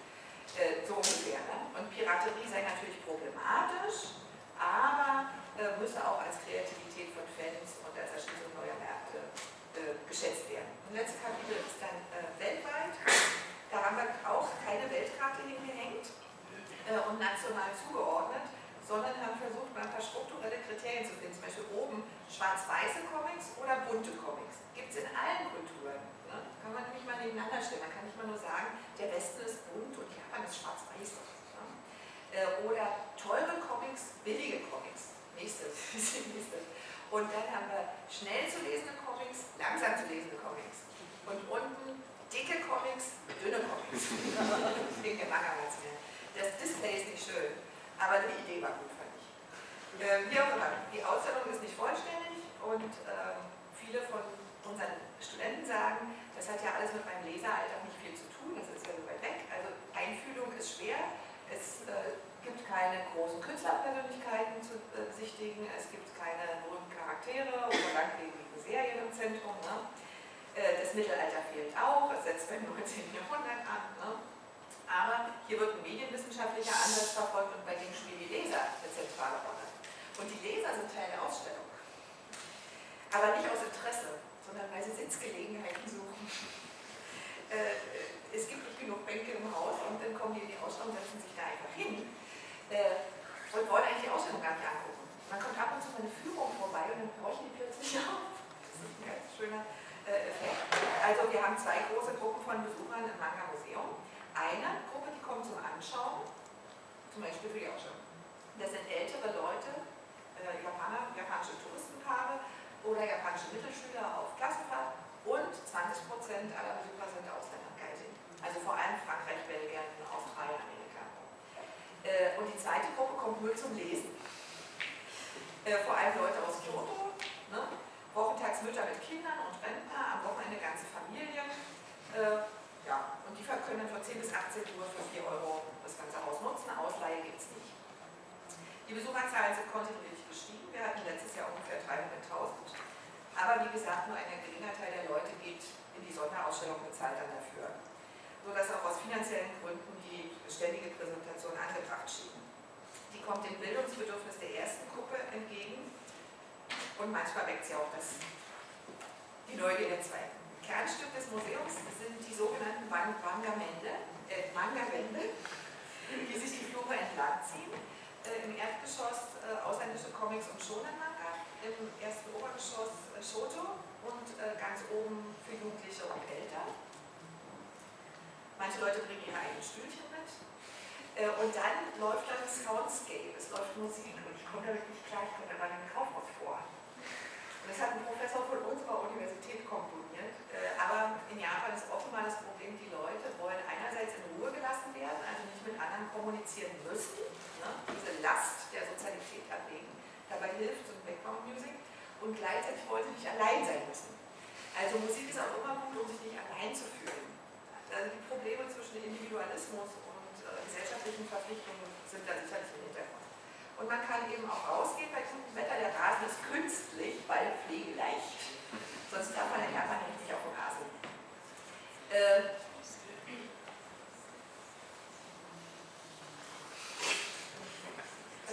Äh, so ungefähr. Ne? Und Piraterie sei natürlich problematisch, aber äh, müsse auch als Kreativität von Fans und als Erschließung neuer Märkte äh, geschätzt werden. Das letzte Kapitel ist dann äh, weltweit. Da haben wir auch keine Weltkarte hingehängt äh, und national zugeordnet, sondern haben versucht, mal ein paar strukturelle Kriterien zu finden. Zum Beispiel oben schwarz-weiße Comics oder bunte Comics. Gibt es in allen Kulturen. Kann man nämlich mal nebeneinander stellen. Man kann nicht mal nur sagen, der Westen ist bunt und Japan ist schwarz-weiß. Äh, oder teure Comics, billige Comics. Nächstes. Und dann haben wir schnell zu lesende Comics, langsam zu lesende Comics. Und unten dicke Comics, dünne Comics. Wegen der Manga-Magazine. Das Display ist nicht schön, aber die Idee war gut, fand ich. Ähm, wie auch immer, die Ausstellung ist nicht vollständig und ähm, viele von unseren Studenten sagen, das hat ja alles mit meinem Leseralltag nicht viel zu tun, das ist ja so weit weg. Also Einfühlung ist schwer. Es äh, gibt keine großen Künstlerpersönlichkeiten zu äh, besichtigen, es gibt keine berühmten Charaktere oder langlebige Serien im Zentrum. Ne? Äh, das Mittelalter fehlt auch, es setzt beim 19. Jahrhundert an. Ne? Aber hier wird ein medienwissenschaftlicher Ansatz verfolgt und bei dem spielen die Leser eine zentrale Rolle. Und die Leser sind Teil der Ausstellung. Aber nicht aus Interesse, sondern Sitzgelegenheiten suchen. Äh, es gibt nicht genug Bänke im Haus und dann kommen die in die Ausstellung, setzen sich da einfach hin äh, und wollen eigentlich die Ausstellung gar nicht angucken. Man kommt ab und zu mal eine Führung vorbei und dann horchen die plötzlich auf. Das ist ein ganz schöner äh, Effekt. Also wir haben zwei große Gruppen von Besuchern im Manga-Museum. Eine Gruppe, die kommt zum Anschauen, zum Beispiel für die Ausstellung. Das sind ältere Leute, äh, Japaner, japanische Touristenpaare oder japanische Mittelschüler auf Klassenfahrt und 20% aller Besucher sind Ausländer, Geising. Also vor allem Frankreich, Belgien, Australien, Amerika. Äh, und die zweite Gruppe kommt nur zum Lesen. Äh, vor allem Leute aus Kyoto, ne? wochentags Mütter mit Kindern und Rentner, am Wochenende ganze Familien. Äh, ja, und die können dann von 10 bis 18 Uhr für 4 Euro das ganze Haus nutzen. Ausleihe gibt es nicht. Die Besucherzahlen sind kontinuierlich gestiegen. Wir hatten letztes Jahr ungefähr 300.000. Aber wie gesagt, nur ein geringer Teil der Leute geht in die Sonderausstellung bezahlt dann dafür. Sodass auch aus finanziellen Gründen die ständige Präsentation angebracht schien. Die kommt dem Bildungsbedürfnis der ersten Gruppe entgegen und manchmal weckt sie auch das, die Neugier der zweiten. Kernstück des Museums sind die sogenannten Manga-Wände, äh, Manga die sich die Flure entlang ziehen. Äh, Im Erdgeschoss äh, ausländische Comics und Shonen-Manga, im ersten Obergeschoss äh, Shoto und äh, ganz oben für Jugendliche und Eltern. Manche Leute bringen ihre eigenen Stühlchen mit. Äh, und dann läuft dann Soundscape, es läuft Musik und ich komme damit nicht klar, ich komme da in Kaufhaus vor. Und das hat ein Professor von unserer Universität komponiert. Äh, aber in Japan ist offenbar das Problem, die Leute wollen einerseits in Ruhe gelassen werden, also nicht mit anderen kommunizieren müssen, diese Last der Sozialität ablegen. Dabei hilft so Background Music und gleichzeitig wollen sie nicht allein sein müssen. Also Musik ist auch immer gut, um sich nicht allein zu fühlen. Also die Probleme zwischen Individualismus und äh, gesellschaftlichen Verpflichtungen sind da sicherlich im Hintergrund. Und man kann eben auch rausgehen bei gutem Wetter. Der Rasen ist künstlich, weil pflegeleicht. Sonst darf man in Japan nicht auf dem Rasen. Äh,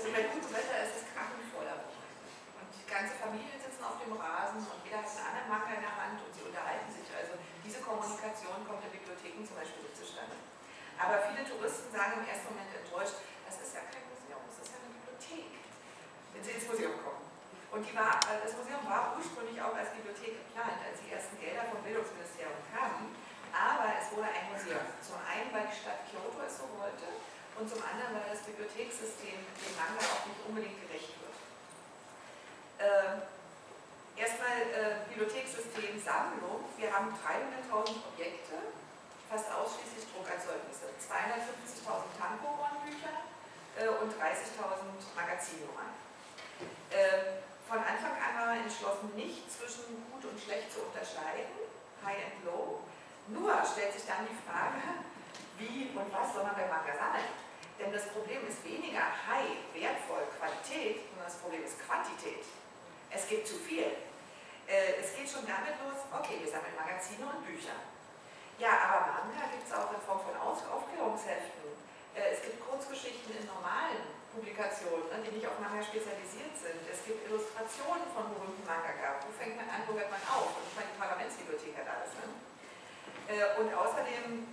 also bei gutem Wetter ist es krachenvoller. Und die ganze Familie sitzen auf dem Rasen und jeder hat einen anderen Marker in der Hand und sie unterhalten sich. Also diese Kommunikation kommt in Bibliotheken zum Beispiel nicht zustande. Aber viele Touristen sagen im ersten Moment enttäuscht, das ist ja kein Museum, das ist ja eine Bibliothek, wenn sie ins Museum kommen. Und war, äh, das Museum war ursprünglich auch als Bibliothek geplant, als die ersten Gelder vom Bildungsministerium kamen. Aber es wurde ein Museum. Zum einen, weil die Stadt Kyoto es so wollte und zum anderen, weil das Bibliothekssystem dem Manga auch nicht unbedingt gerecht wird. Ähm, erstmal äh, Bibliothekssystem Sammlung. Wir haben 300.000 Objekte, fast ausschließlich Druckerzeugnisse. 250.000 Tankobon-Bücher äh, und 30.000 Magazinnummern. Äh, von Anfang an war man entschlossen, nicht zwischen gut und schlecht zu unterscheiden, High and Low. Nur stellt sich dann die Frage, wie und was soll man bei Manga sammeln? Denn das Problem ist weniger High, wertvoll, Qualität, sondern das Problem ist Quantität. Es gibt zu viel. Äh, es geht schon damit los, okay, wir sammeln Magazine und Bücher. Ja, aber Manga gibt es auch in Form von Aufklärungsheften. Äh, es gibt Kurzgeschichten in normalen Publikationen, die nicht auf Manga spezialisiert sind. Es gibt Illustrationen von berühmten Mangaka. Wo fängt man an, wo hört man auf? Und ich meine, die Parlamentsbibliothek hat alles. Ne? Äh, und außerdem,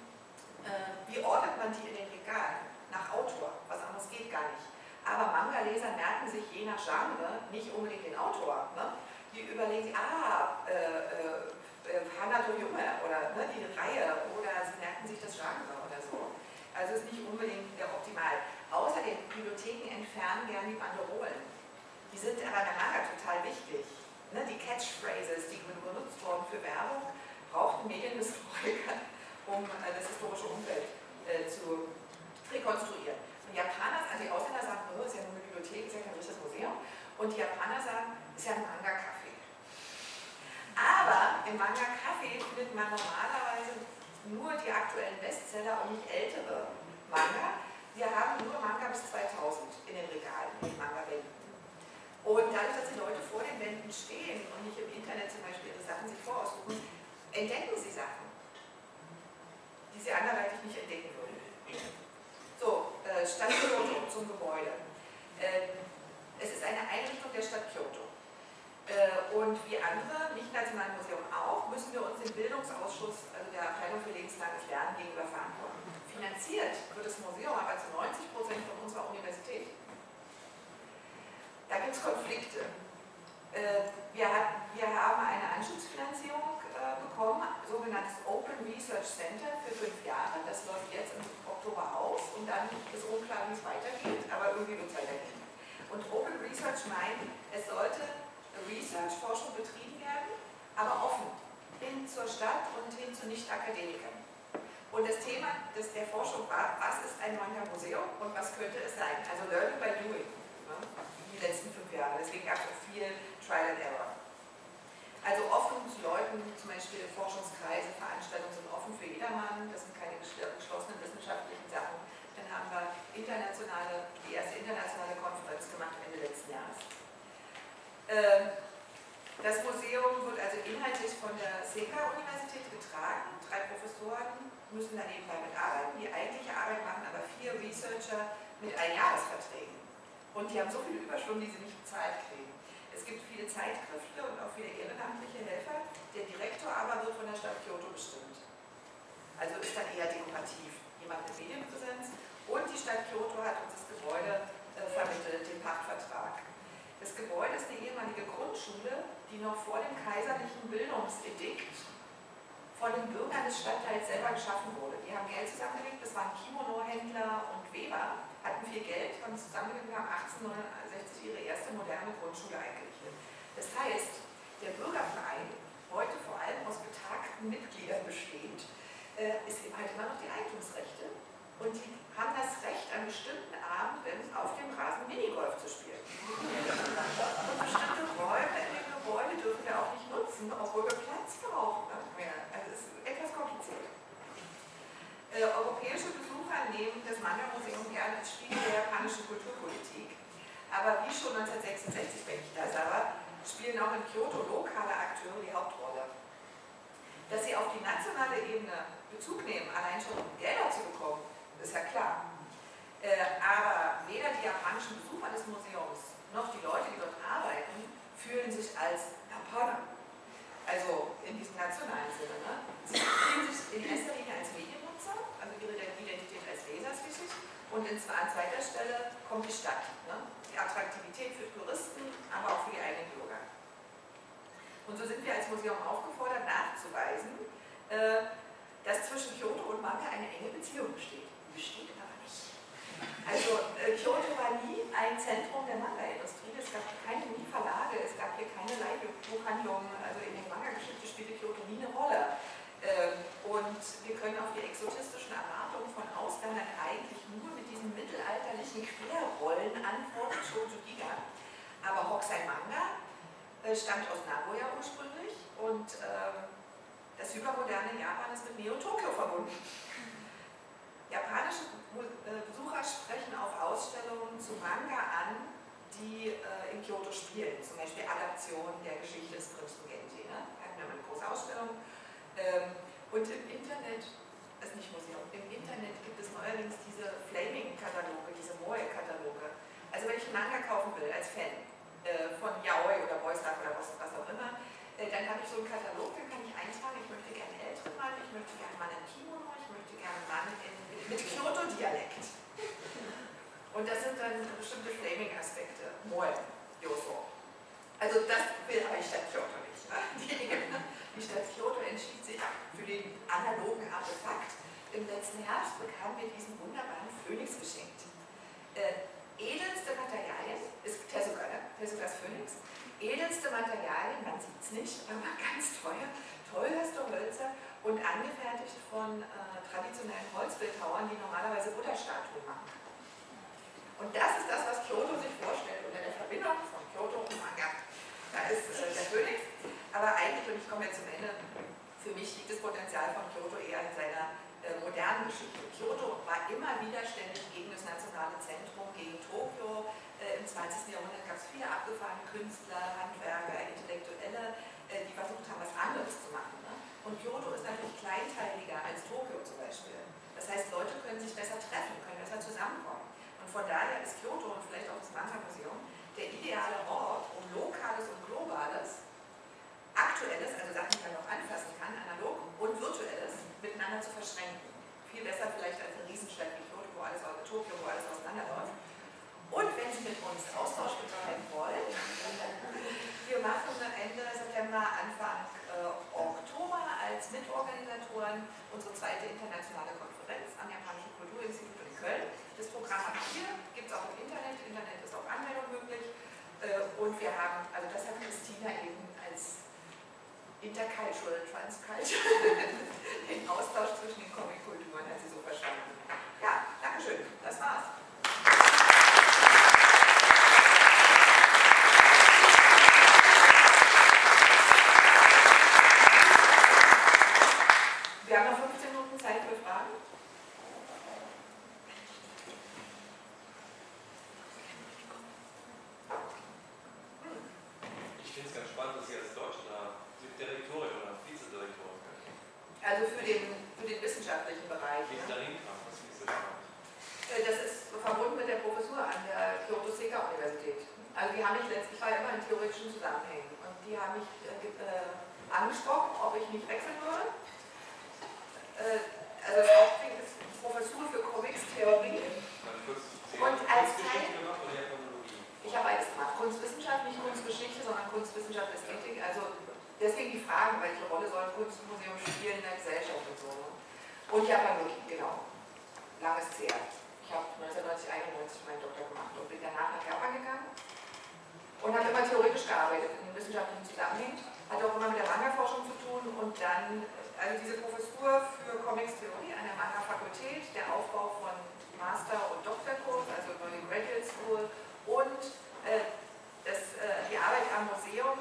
wie ordnet man die in den Regalen? Nach Autor. Was anderes geht gar nicht. Aber Manga-Leser merken sich je nach Genre nicht unbedingt den Autor. Ne? Die überlegen ah, äh, äh, Hanato Junge oder ne, die Reihe oder sie merken sich das Genre oder so. Also ist nicht unbedingt optimal. Außerdem, Bibliotheken entfernen gerne die Banderolen. Die sind aber der Manga total wichtig. Ne, die Catchphrases, die benutzt wurden für Werbung, braucht ein Medienhistoriker, um äh, das historische Umfeld äh, zu rekonstruieren. Und Japaner, also die Ausländer sagen, oh, ist ja nur eine Bibliothek, ist ja kein richtiges Museum. Und die Japaner sagen, ist ja ein Manga-Café. Aber im Manga-Café findet man normalerweise nur die aktuellen Bestseller und nicht ältere Manga, wir haben nur Manga bis 2000 in den Regalen, in Manga-Wänden. Und dadurch, dass die Leute vor den Wänden stehen und nicht im Internet zum Beispiel ihre Sachen sich voraussuchen, entdecken sie Sachen, die sie anderweitig nicht entdecken würden. So, äh, Stadt Kyoto zum Gebäude. Äh, es ist eine Einrichtung der Stadt Kyoto. Äh, und wie andere, nicht Nationalmuseum auch, müssen wir uns dem Bildungsausschuss, also der Abteilung für lebenslanges Lernen, gegenüber verantworten. Finanziert wird das Museum aber zu 90 Prozent von unserer Universität. Da gibt es Konflikte. Äh, wir, haben eine Anschubsfinanzierung äh, bekommen, sogenanntes Open Research Center für fünf Jahre. Das läuft jetzt im Oktober und dann ist unklar, wie es weitergeht, aber irgendwie wird es weitergehen. Und Open Research meint, es sollte Research-Forschung betrieben werden, aber offen hin zur Stadt und hin zu Nicht-Akademikern. Und das Thema des, der Forschung war, was ist ein Manga-Museum und was könnte es sein? Also Learning by Doing, ne? die letzten fünf Jahre. Deswegen gab es auch viel Trial and Error. Also offen zu Leuten, zum Beispiel Forschungskreise, Veranstaltungen sind offen für jedermann, das sind keine geschlossenen wissenschaftlichen Sachen. Haben wir internationale, die erste internationale Konferenz gemacht Ende letzten Jahres. Ähm, das Museum wird also inhaltlich von der Seka-Universität getragen, drei Professoren, müssen da nebenbei mitarbeiten, die eigentliche Arbeit machen aber vier Researcher mit Einjahresverträgen. Und die haben so viele Überstunden, die sie nicht bezahlt kriegen. Es gibt viele Zeitkräfte und auch viele ehrenamtliche Helfer. Der Direktor aber wird von der Stadt Kyoto bestimmt. Also ist dann eher dekorativ. Jemand mit Medienpräsenz Und die Stadt Kyoto hat uns das Gebäude äh, vermittelt, den Pachtvertrag. Das Gebäude ist eine ehemalige Grundschule, die noch vor dem kaiserlichen Bildungsedikt von den Bürgern des Stadtteils selber geschaffen wurde. Die haben Geld zusammengelegt, das waren Kimono-Händler und Weber, hatten viel Geld, haben zusammengelegt und haben 1869 ihre erste moderne Grundschule eingerichtet. Das heißt, der Bürgerverein, heute vor allem aus betagten Mitgliedern bestehend, äh, ist eben halt immer noch die Eigentumsrechte und die haben das Recht, an bestimmten Abenden auf dem Rasen Minigolf zu spielen. Und bestimmte Räume in dem Gebäude dürfen wir auch nicht nutzen, obwohl wir Platz brauchen. Also es ist etwas kompliziert. Äh, europäische Besucher nehmen das Manga-Museum gerne als Spiegel der japanischen Kulturpolitik. Aber wie schon 1966, wenn ich das aber, spielen auch in Kyoto lokale Akteure die Hauptrolle. Dass sie auf die nationale Ebene Bezug nehmen, allein schon um Gelder zu bekommen, ist ja klar. Äh, aber weder die japanischen Besucher des Museums noch die Leute, die dort arbeiten, fühlen sich als Japaner. Also in diesem nationalen Sinne. Ne? Sie fühlen sich in erster Linie als Mediennutzer, also ihre Identität als Leser ist wichtig. Und in, an zweiter Stelle kommt die Stadt. Ne? Die Attraktivität für Touristen, aber auch für die eigenen Bürger. Und so sind wir als Museum aufgefordert, nachzuweisen, äh, dass zwischen Kyoto und Manga eine enge Beziehung besteht besteht aber nicht. Also äh, Kyoto war nie ein Zentrum der Manga-Industrie. Es gab keine Verlage, es gab hier keine Leihbuchhandlungen. Also in der Manga-Geschichte spielte Kyoto nie eine Rolle. Ähm, und wir können auf die exotistischen Erwartungen von Ausländern eigentlich nur mit diesen mittelalterlichen Querrollen antworten, Shoujo Giga. Aber Hokusai Manga äh, stammt aus Nagoya ursprünglich und äh, das hypermoderne Japan ist mit Neo Tokyo verbunden. Japanische äh, Besucher sprechen auf Ausstellungen zu Manga an, die äh, in Kyoto spielen, zum Beispiel Adaptionen der Geschichte des Prinzen Genji. Ne? Hatten wir mal eine große Ausstellung. Ähm, und im Internet, ist nicht Museum, im Internet gibt es neuerdings diese Flaming-Kataloge, diese Moe-Kataloge. Also wenn ich einen Manga kaufen will als Fan äh, von Yaoi oder Boys Life oder was, was auch immer, äh, dann habe ich so einen Katalog, dann kann ich eintragen, ich möchte gerne ältere Mann, ich möchte gerne Mann in Kimono, ich möchte gerne Mann in mit Kyoto-Dialekt. Und das sind dann bestimmte Flaming-Aspekte. Moin, Yoso. Also das will aber die Stadt Kyoto nicht. Ne? Die, die Stadt Kyoto entschied sich für den analogen Artefakt. Im letzten Herbst bekamen wir diesen wunderbaren Phönix geschenkt. Äh, edelste Materialien, ist Tezuka, ne? Tezukas Phönix. Edelste Materialien, man sieht es nicht, aber ganz teuer, teuerste Hölzer und angefertigt von äh, traditionellen Holzbildhauern, die normalerweise Butterstatuen machen. Und das ist das, was Kyoto sich vorstellt unter der Verbindung von Kyoto und Manga. Da ist äh, der König, aber eigentlich, und ich komme jetzt zum Ende, für mich liegt das Potenzial von Kyoto eher in seiner äh, modernen Geschichte. Kyoto war immer widerständig gegen das nationale Zentrum, gegen Tokio. Äh, Im 20. Jahrhundert gab es viele abgefahrene Künstler, Handwerker, Intellektuelle, äh, die versucht haben, was anderes zu machen. Und Kyoto ist natürlich kleinteiliger als Tokio zum Beispiel. Das heißt, Leute können sich besser treffen, können besser zusammenkommen. Von daher ist Kyoto und vielleicht auch das Manga-Museum der ideale Ort, um Lokales und Globales, Aktuelles, also Sachen, die man noch anfassen kann, analog und Virtuelles, miteinander zu verschränken. Viel besser vielleicht als eine Riesenstadt wie Kyoto, wo alles, Tokio, wo alles auseinanderläuft. Und wenn Sie mit uns Austausch betreiben wollen, wir machen Ende September, Anfang äh, Oktober als Mitorganisatoren unsere zweite internationale Konferenz am Japanischen Kulturinstitut in Köln. Das Programm habt ihr, gibt es auch im Internet. Im Internet ist auch Anmeldung möglich. Äh, und wir haben, also das hat Christina eben als intercultural, transcultural, den Austausch zwischen den Comic-Kulturen hat sie so verstanden. Ja, Dankeschön. Das war's. Wir haben noch 15 Minuten Zeit für Fragen. Ich finde es ganz spannend, dass Sie als Deutsche da Direktorin oder Vizedirektorin sind. Also für den, für den wissenschaftlichen Bereich. Wie es ja. da hinkam, das ist so spannend. Äh, Das ist verbunden mit der Professur an der Kyoto Seika Universität. Also die haben mich letztlich, ich war immer in theoretischen Zusammenhängen und die haben mich äh, äh, angesprochen, ob ich nicht wechseln würde. Äh, also das Hauptding ist Professur für Comics Theorie. Und als Teil. gemacht oder Japanologie? Ich habe beides gemacht. Kunstwissenschaft, nicht Kunstgeschichte, sondern Kunstwissenschaft, Ästhetik. Also deswegen die Fragen, welche Rolle soll ein Kunstmuseum spielen in der Gesellschaft und so. ne? Und Japanologie, genau. Langes her. Ich habe 1991 meinen Doktor gemacht und bin danach nach Japan gegangen und habe immer theoretisch gearbeitet in wissenschaftlichen Zusammenhängen. Hat auch immer mit der Manga-Forschung zu tun und dann, also diese Professur für Comics-Theorie an der Manga-Fakultät, der Aufbau von Master- und Doktorkurs, also neue Graduate School und äh, das, äh, die Arbeit am Museum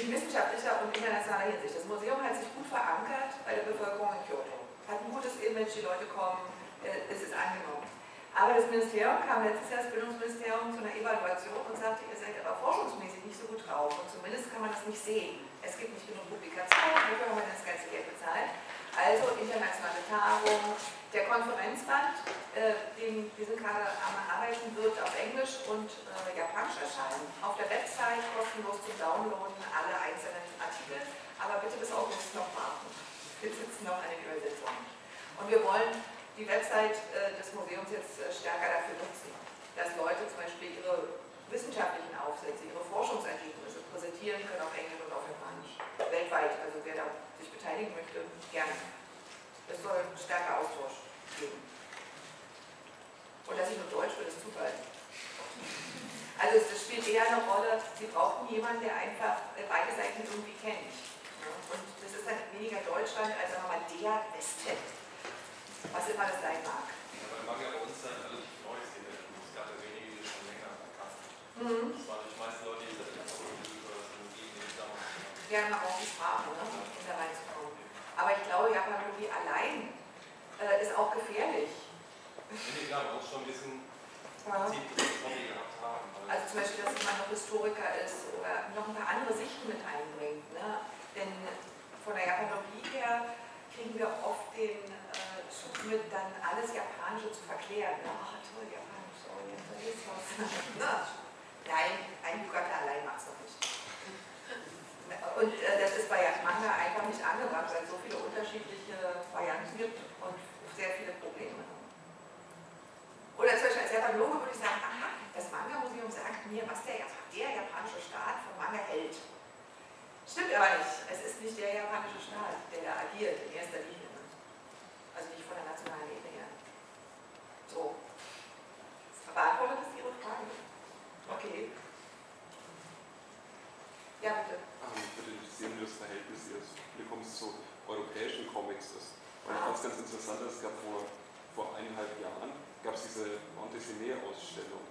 in wissenschaftlicher und internationaler Hinsicht. Das Museum hat sich gut verankert bei der Bevölkerung in Kyoto. Hat ein gutes Image, die Leute kommen, äh, es ist angenommen. Aber das Ministerium kam letztes Jahr, das Bildungsministerium, zu einer Evaluation und sagte, ihr seid aber forschungsmäßig nicht so gut drauf. Und zumindest kann man das nicht sehen. Es gibt nicht genug Publikationen, wofür haben wir das ganze Geld bezahlt. Also internationale Tagung, der Konferenzband, äh, den wir sind gerade am Arbeiten, wird auf Englisch und äh, Japanisch erscheinen. Auf der Website kostenlos zum Downloaden alle einzelnen Artikel, aber bitte bis August noch warten. Wir sitzen noch an den Übersetzungen. Und wir wollen die Website äh, des Museums jetzt äh, stärker dafür nutzen, dass Leute zum Beispiel ihre wissenschaftlichen Aufsätze, ihre Forschungsergebnisse präsentieren können auf Englisch und auf Japanisch. Weltweit, also wer da sich beteiligen möchte, gerne. Es soll stärker Austausch geben. Und dass ich nur Deutsch will, ist Zufall. Also das spielt eher eine Rolle, Sie brauchen jemanden, der einfach beide Seiten irgendwie kennt. Ja, Und das ist dann weniger Deutschland als sagen wir mal der Westen, was immer das sein mag. Ja, weil Manga bei uns dann relativ neu ist in der Schule. Es gab ja wenige, die schon länger kannten. Mhm. Das waren die meisten Leute, die das einfach den damals Ja, man braucht die Sprache, ne, um da reinzukommen. Aber ich glaube, Japanologie allein äh, ist auch gefährlich. Nee, klar, man muss schon bisschen Ja. Gehabt haben. Also zum Beispiel, dass jemand noch Historiker ist oder noch ein paar andere Sichten mit einbringt. Ne? Denn von der Japanologie her kriegen wir oft den äh, Schub mit, dann alles Japanische zu verklären. Ne? Ach toll, Japanisch, oh, jetzt verlierst was. Ne? Nein, ein Yukata allein macht es noch nicht. Und äh, das ist bei Manga einfach nicht angebracht, weil es so viele unterschiedliche Varianten gibt und sehr viele Probleme. Oder zum Beispiel als Japanologe würde ich sagen, aha, das Manga-Museum sagt mir, was der, der japanische Staat von Manga hält. Stimmt aber nicht. Es ist nicht der japanische Staat, der da agiert in erster Linie. Also nicht von der nationalen Ebene her. So. Beantwortet das Ihre Frage? Okay. Ja, bitte. Ähm, Ich würde interessieren, wie das Verhältnis Ihres Publikums zu europäischen Comics ist. Und ich fand es ganz interessant, es gab vor, vor eineinhalb Jahren gab es diese Montesinet-Ausstellung,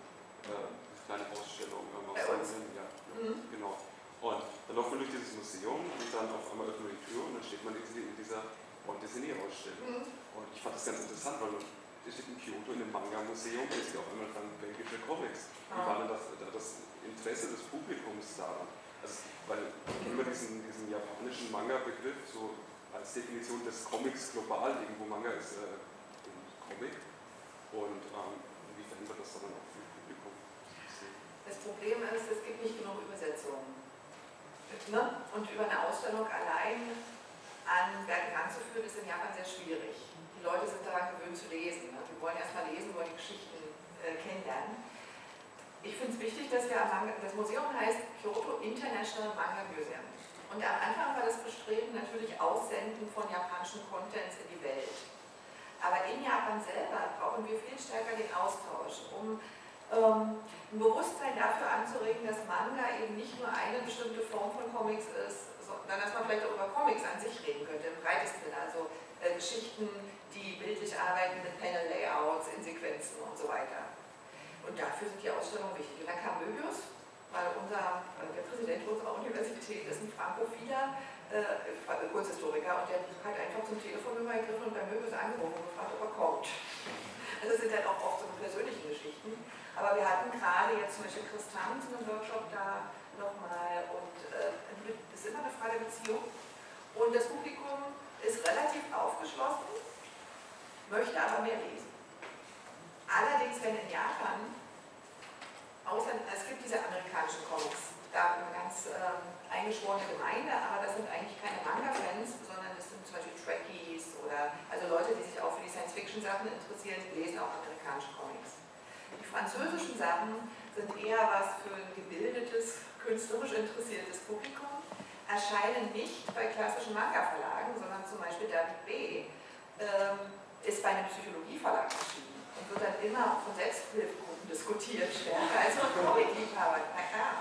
äh, diese kleine Ausstellung aus Bei uns? Sardinien, ja, Mhm. genau. Und dann läuft man durch dieses Museum und dann auf einmal öffnet man die Tür und dann steht man in dieser- in dieser Montesinet-Ausstellung. Mhm. Und ich fand das ganz interessant, weil man hier steht in Kyoto in einem Manga-Museum, hier steht auf einmal dran belgische Comics. Wie Ah. war denn das, das Interesse des Publikums daran? Also, weil immer diesen, diesen japanischen Manga-Begriff so als Definition des Comics global, irgendwo Manga ist äh, ein Comic. Und ähm, wie verändert das dann auch für das Publikum? Das Problem ist, es gibt nicht genug Übersetzungen. Ne? Und über eine Ausstellung allein an Werken ranzuführen, ist in Japan sehr schwierig. Die Leute sind daran gewöhnt zu lesen. Ne? Die wollen erstmal lesen, wollen die Geschichten äh, kennenlernen. Ich finde es wichtig, dass wir am Manga, das Museum heißt Kyoto International Manga Museum. Und am Anfang war das Bestreben natürlich Aussenden von japanischen Contents in die Welt. Aber in Japan selber brauchen wir viel stärker den Austausch, um ähm, ein Bewusstsein dafür anzuregen, dass Manga eben nicht nur eine bestimmte Form von Comics ist, sondern dass man vielleicht auch über Comics an sich reden könnte, im breitesten Sinne. Also äh, Geschichten, die bildlich arbeiten mit Panel-Layouts, in Sequenzen und so weiter. Und dafür sind die Ausstellungen wichtig. Und dann kam Möbius, weil unser, äh, der Präsident unserer Universität ist ein Frankophiler äh, Kurzhistoriker und der hat einfach zum Telefon übergegriffen und bei Möbius angerufen und gefragt, ob er kommt. Also es sind halt auch oft so persönliche Geschichten. Aber wir hatten gerade jetzt zum Beispiel Chris Tanz einen Workshop da nochmal und äh, es ist immer eine Frage der Beziehung. Und das Publikum ist relativ aufgeschlossen, möchte aber mehr lesen. Allerdings, wenn in Japan, außer es gibt diese amerikanischen Comics, da eine ganz ähm, eingeschworene Gemeinde, aber das sind eigentlich keine Manga-Fans, sondern das sind zum Beispiel Trekkies oder also Leute, die sich auch für die Science-Fiction-Sachen Sachen interessieren, lesen auch amerikanische Comics. Die französischen Sachen sind eher was für ein gebildetes, künstlerisch interessiertes Publikum, erscheinen nicht bei klassischen Manga-Verlagen, sondern zum Beispiel David B. Ähm, ist bei einem Psychologieverlag erschienen und wird dann immer auch von Selbsthilfegruppen diskutiert, stärker als von Comic-Liebhabern. Na klar.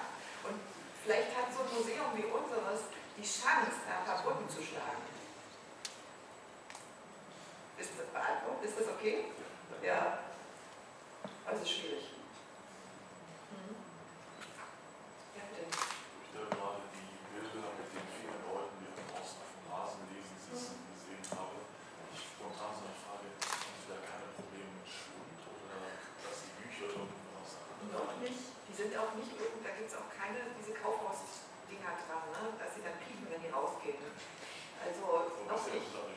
Und vielleicht hat so ein Museum wie unseres die Chance, da ein paar Brücken zu schlagen. Ist das? Ist das okay? Ja. Also schwierig. Hm. Ja, bitte. Ich da gerade die Bilder mit den vielen Leuten, die draußen auf dem Rasen lesen, sitzen, gesehen habe. Ich spontan so eine Frage, haben Sie da keine Probleme mit Schwund oder dass die Bücher irgendwo aus der Hand Noch nicht. Die irgend, da gibt es auch keine, diese Kaufhaus-Dinger dran, ne? dass sie dann piepen, wenn die rausgehen. Also So noch nicht. das.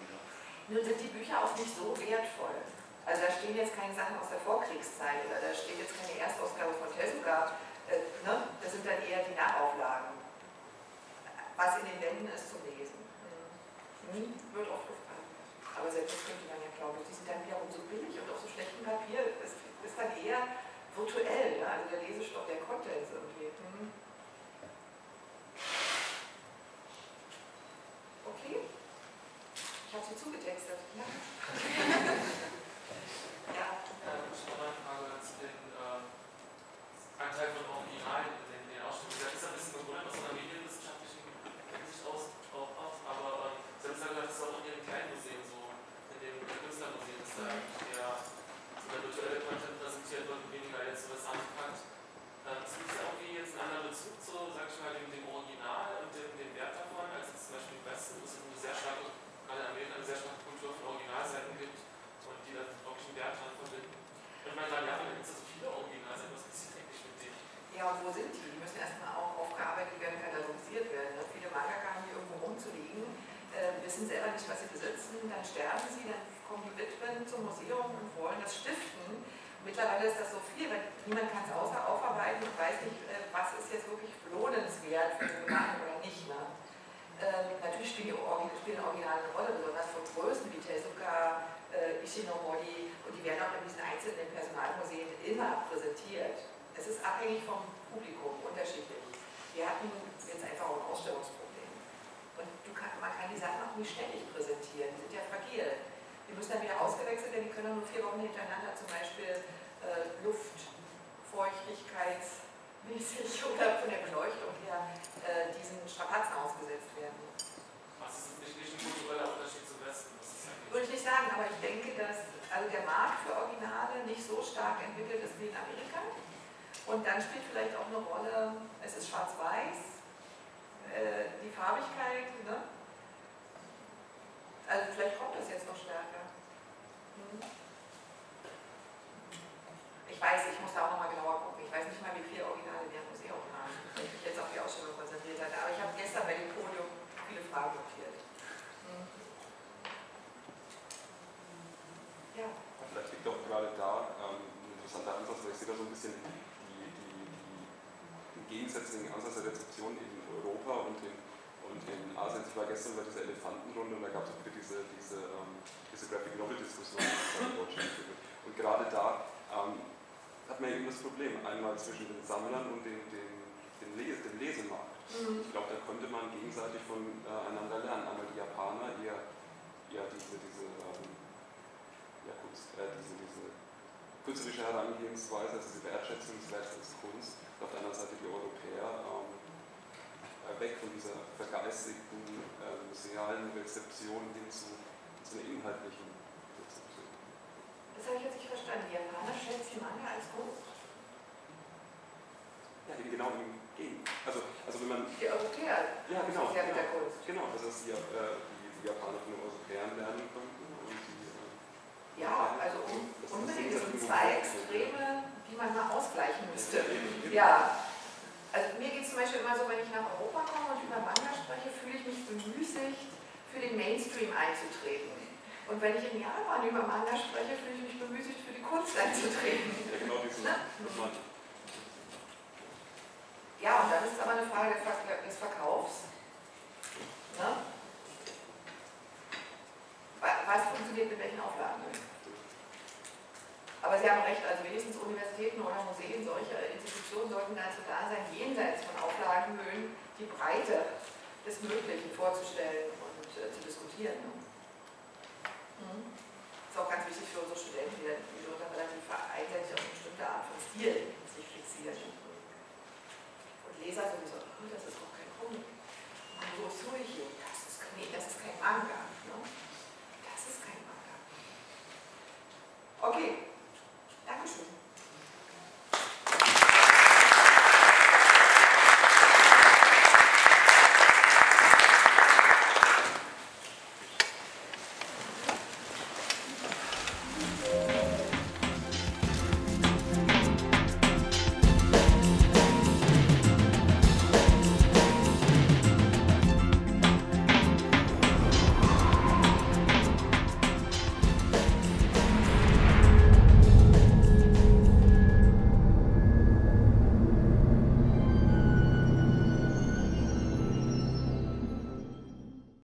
Nun sind die Bücher auch nicht so wertvoll. Also da stehen jetzt keine Sachen aus der Vorkriegszeit oder da steht jetzt keine Erstausgabe von Tezuka. Äh, ne? Das sind dann eher die Nachauflagen. Was in den Wänden ist zum Lesen. Hm. Wird oft gefragt. Aber selbst das könnte man ja, glaube ich, die sind dann wiederum so billig und auf so schlechtem Papier. Es ist dann eher virtuell, ja? also der Lesestoff, der Content irgendwie. Hm. Okay. Ich habe sie zugetextet. Ja. Ähm, ich habe noch eine Frage zu den äh, Anteil von Originalen in den, den Ausschnitten. Das ist ein bisschen gewundert aus einer medienwissenschaftlichen Hinsicht aus, auch aus, aber ähm, Sie haben gesagt, das ist auch in Ihren kleinen Museen so, in dem Künstlermuseum ist da eigentlich eher so der virtuelle Content präsentiert wird und weniger jetzt so das Artefakt. Ähm, es gibt ja irgendwie Bezug zu, sag ich mal, dem, Original und dem, dem Wert davon, als es zum Beispiel im Westen, wo es eine sehr starke, gerade in Amerika, eine sehr starke Kultur von Originalseiten gibt und die dann wirklich einen Wert dran verbinden. Und man sagt, ja, da gibt es so viele Originalseiten, was passiert eigentlich mit denen? Ja, und wo sind die? Die müssen erstmal auch aufgearbeitet werden, katalogisiert werden. Ne? Viele Mangaka haben die irgendwo rumzuliegen, äh, wissen selber nicht, was sie besitzen, dann sterben sie, dann kommen die Witwen zum Museum und wollen das stiften. Mittlerweile ist das so viel, weil niemand kann es außer aufarbeiten und weiß nicht, äh, was ist jetzt wirklich lohnenswert für den oder nicht. Ne? Ähm, natürlich spielen, die spielen Originale eine Rolle, besonders von Größen wie Tezuka, äh, Ishinomori und die werden auch in diesen einzelnen Personalmuseen immer präsentiert. Es ist abhängig vom Publikum, unterschiedlich. Wir hatten jetzt einfach auch ein Ausstellungsproblem. Und kann, man kann die Sachen auch nicht ständig präsentieren, die sind ja fragil. Die müssen dann wieder ausgewechselt werden, die können nur vier Wochen hintereinander zum Beispiel äh, Luft, feuchtigkeitsmäßig oder von der Beleuchtung her äh, diesen Strapazen ausgesetzt werden. Was ist nicht, nicht ein kultureller Unterschied zum Westen? Würde ich nicht sagen, aber ich denke, dass also der Markt für Originale nicht so stark entwickelt ist wie in Amerika. Und dann spielt vielleicht auch eine Rolle, es ist schwarz-weiß, äh, die Farbigkeit, ne? Also vielleicht kommt das jetzt noch stärker. Hm. Ich weiß, ich muss da auch nochmal genauer gucken. Ich weiß nicht mal, wie viele Originale wir im Museum haben, wenn ich mich jetzt auf die Ausstellung konzentriert hatte. Aber ich habe gestern bei dem Podium viele Fragen notiert. Hm. Ja. Vielleicht liegt auch gerade da ähm, ein interessanter Ansatz, weil ich sehe da so ein bisschen die, die, die, den gegensätzlichen Ansatz der Rezeption in Europa und in, in Asien. Ich war gestern bei dieser Elefantenrunde und da gab es auch wieder diese, diese, ähm, diese Graphic Novel Diskussion, die in Deutschland geführt wird. Und gerade da ähm, hat man eben das Problem, einmal zwischen den Sammlern und den, den, den Les dem Lesemarkt. Mhm. Ich glaube, da konnte man gegenseitig voneinander lernen. Einmal die Japaner, eher, eher diese, diese, ähm, ja, Kunst, äh, diese, diese künstlerische Herangehensweise, also diese Wertschätzung des Werks als Kunst. Und auf der anderen Seite die Europäer, ähm, äh, weg von dieser vergeistigten, äh, musealen Rezeption hin zu, zu einer inhaltlichen Rezeption. Das habe ich jetzt nicht verstanden. Die Japaner schätzen Manga als Kunst. Ja, genau im Gegenteil. Also, also wenn man Die Europäer Ja, genau. ja mit genau. der Kunst. Genau, das ist die, äh, die, die Japaner von den Europäern lernen konnten und die. Äh, Ja, also un das- das unbedingt sind zwei. Extreme, die man mal ausgleichen müsste. Ja, also mir geht es zum Beispiel immer so, wenn ich nach Europa komme und über Manga spreche, fühle ich mich bemüßigt, für den Mainstream einzutreten. Und wenn ich in Japan über Manga spreche, fühle ich mich bemüßigt, für die Kunst einzutreten. Ja, genau. Ne? Ja, und dann ist es aber eine Frage des Ver- des Verkaufs. Ne? Wa- Was funktioniert mit welchen Auflagen? Aber Sie haben recht, also wenigstens Universitäten oder Museen, solche Institutionen sollten dazu da sein, jenseits von Auflagenhöhen die Breite des Möglichen vorzustellen und äh, zu diskutieren. Ne? Mhm. Ist auch ganz wichtig für unsere Studenten, die, die dann relativ einseitig auf eine bestimmte Art von Stil sich fixieren. Und Leser sowieso, oh, das ist auch kein Comic. So Suichi, das ist, nee, das ist kein Manga. Ne? Das ist kein Manga. Okay. action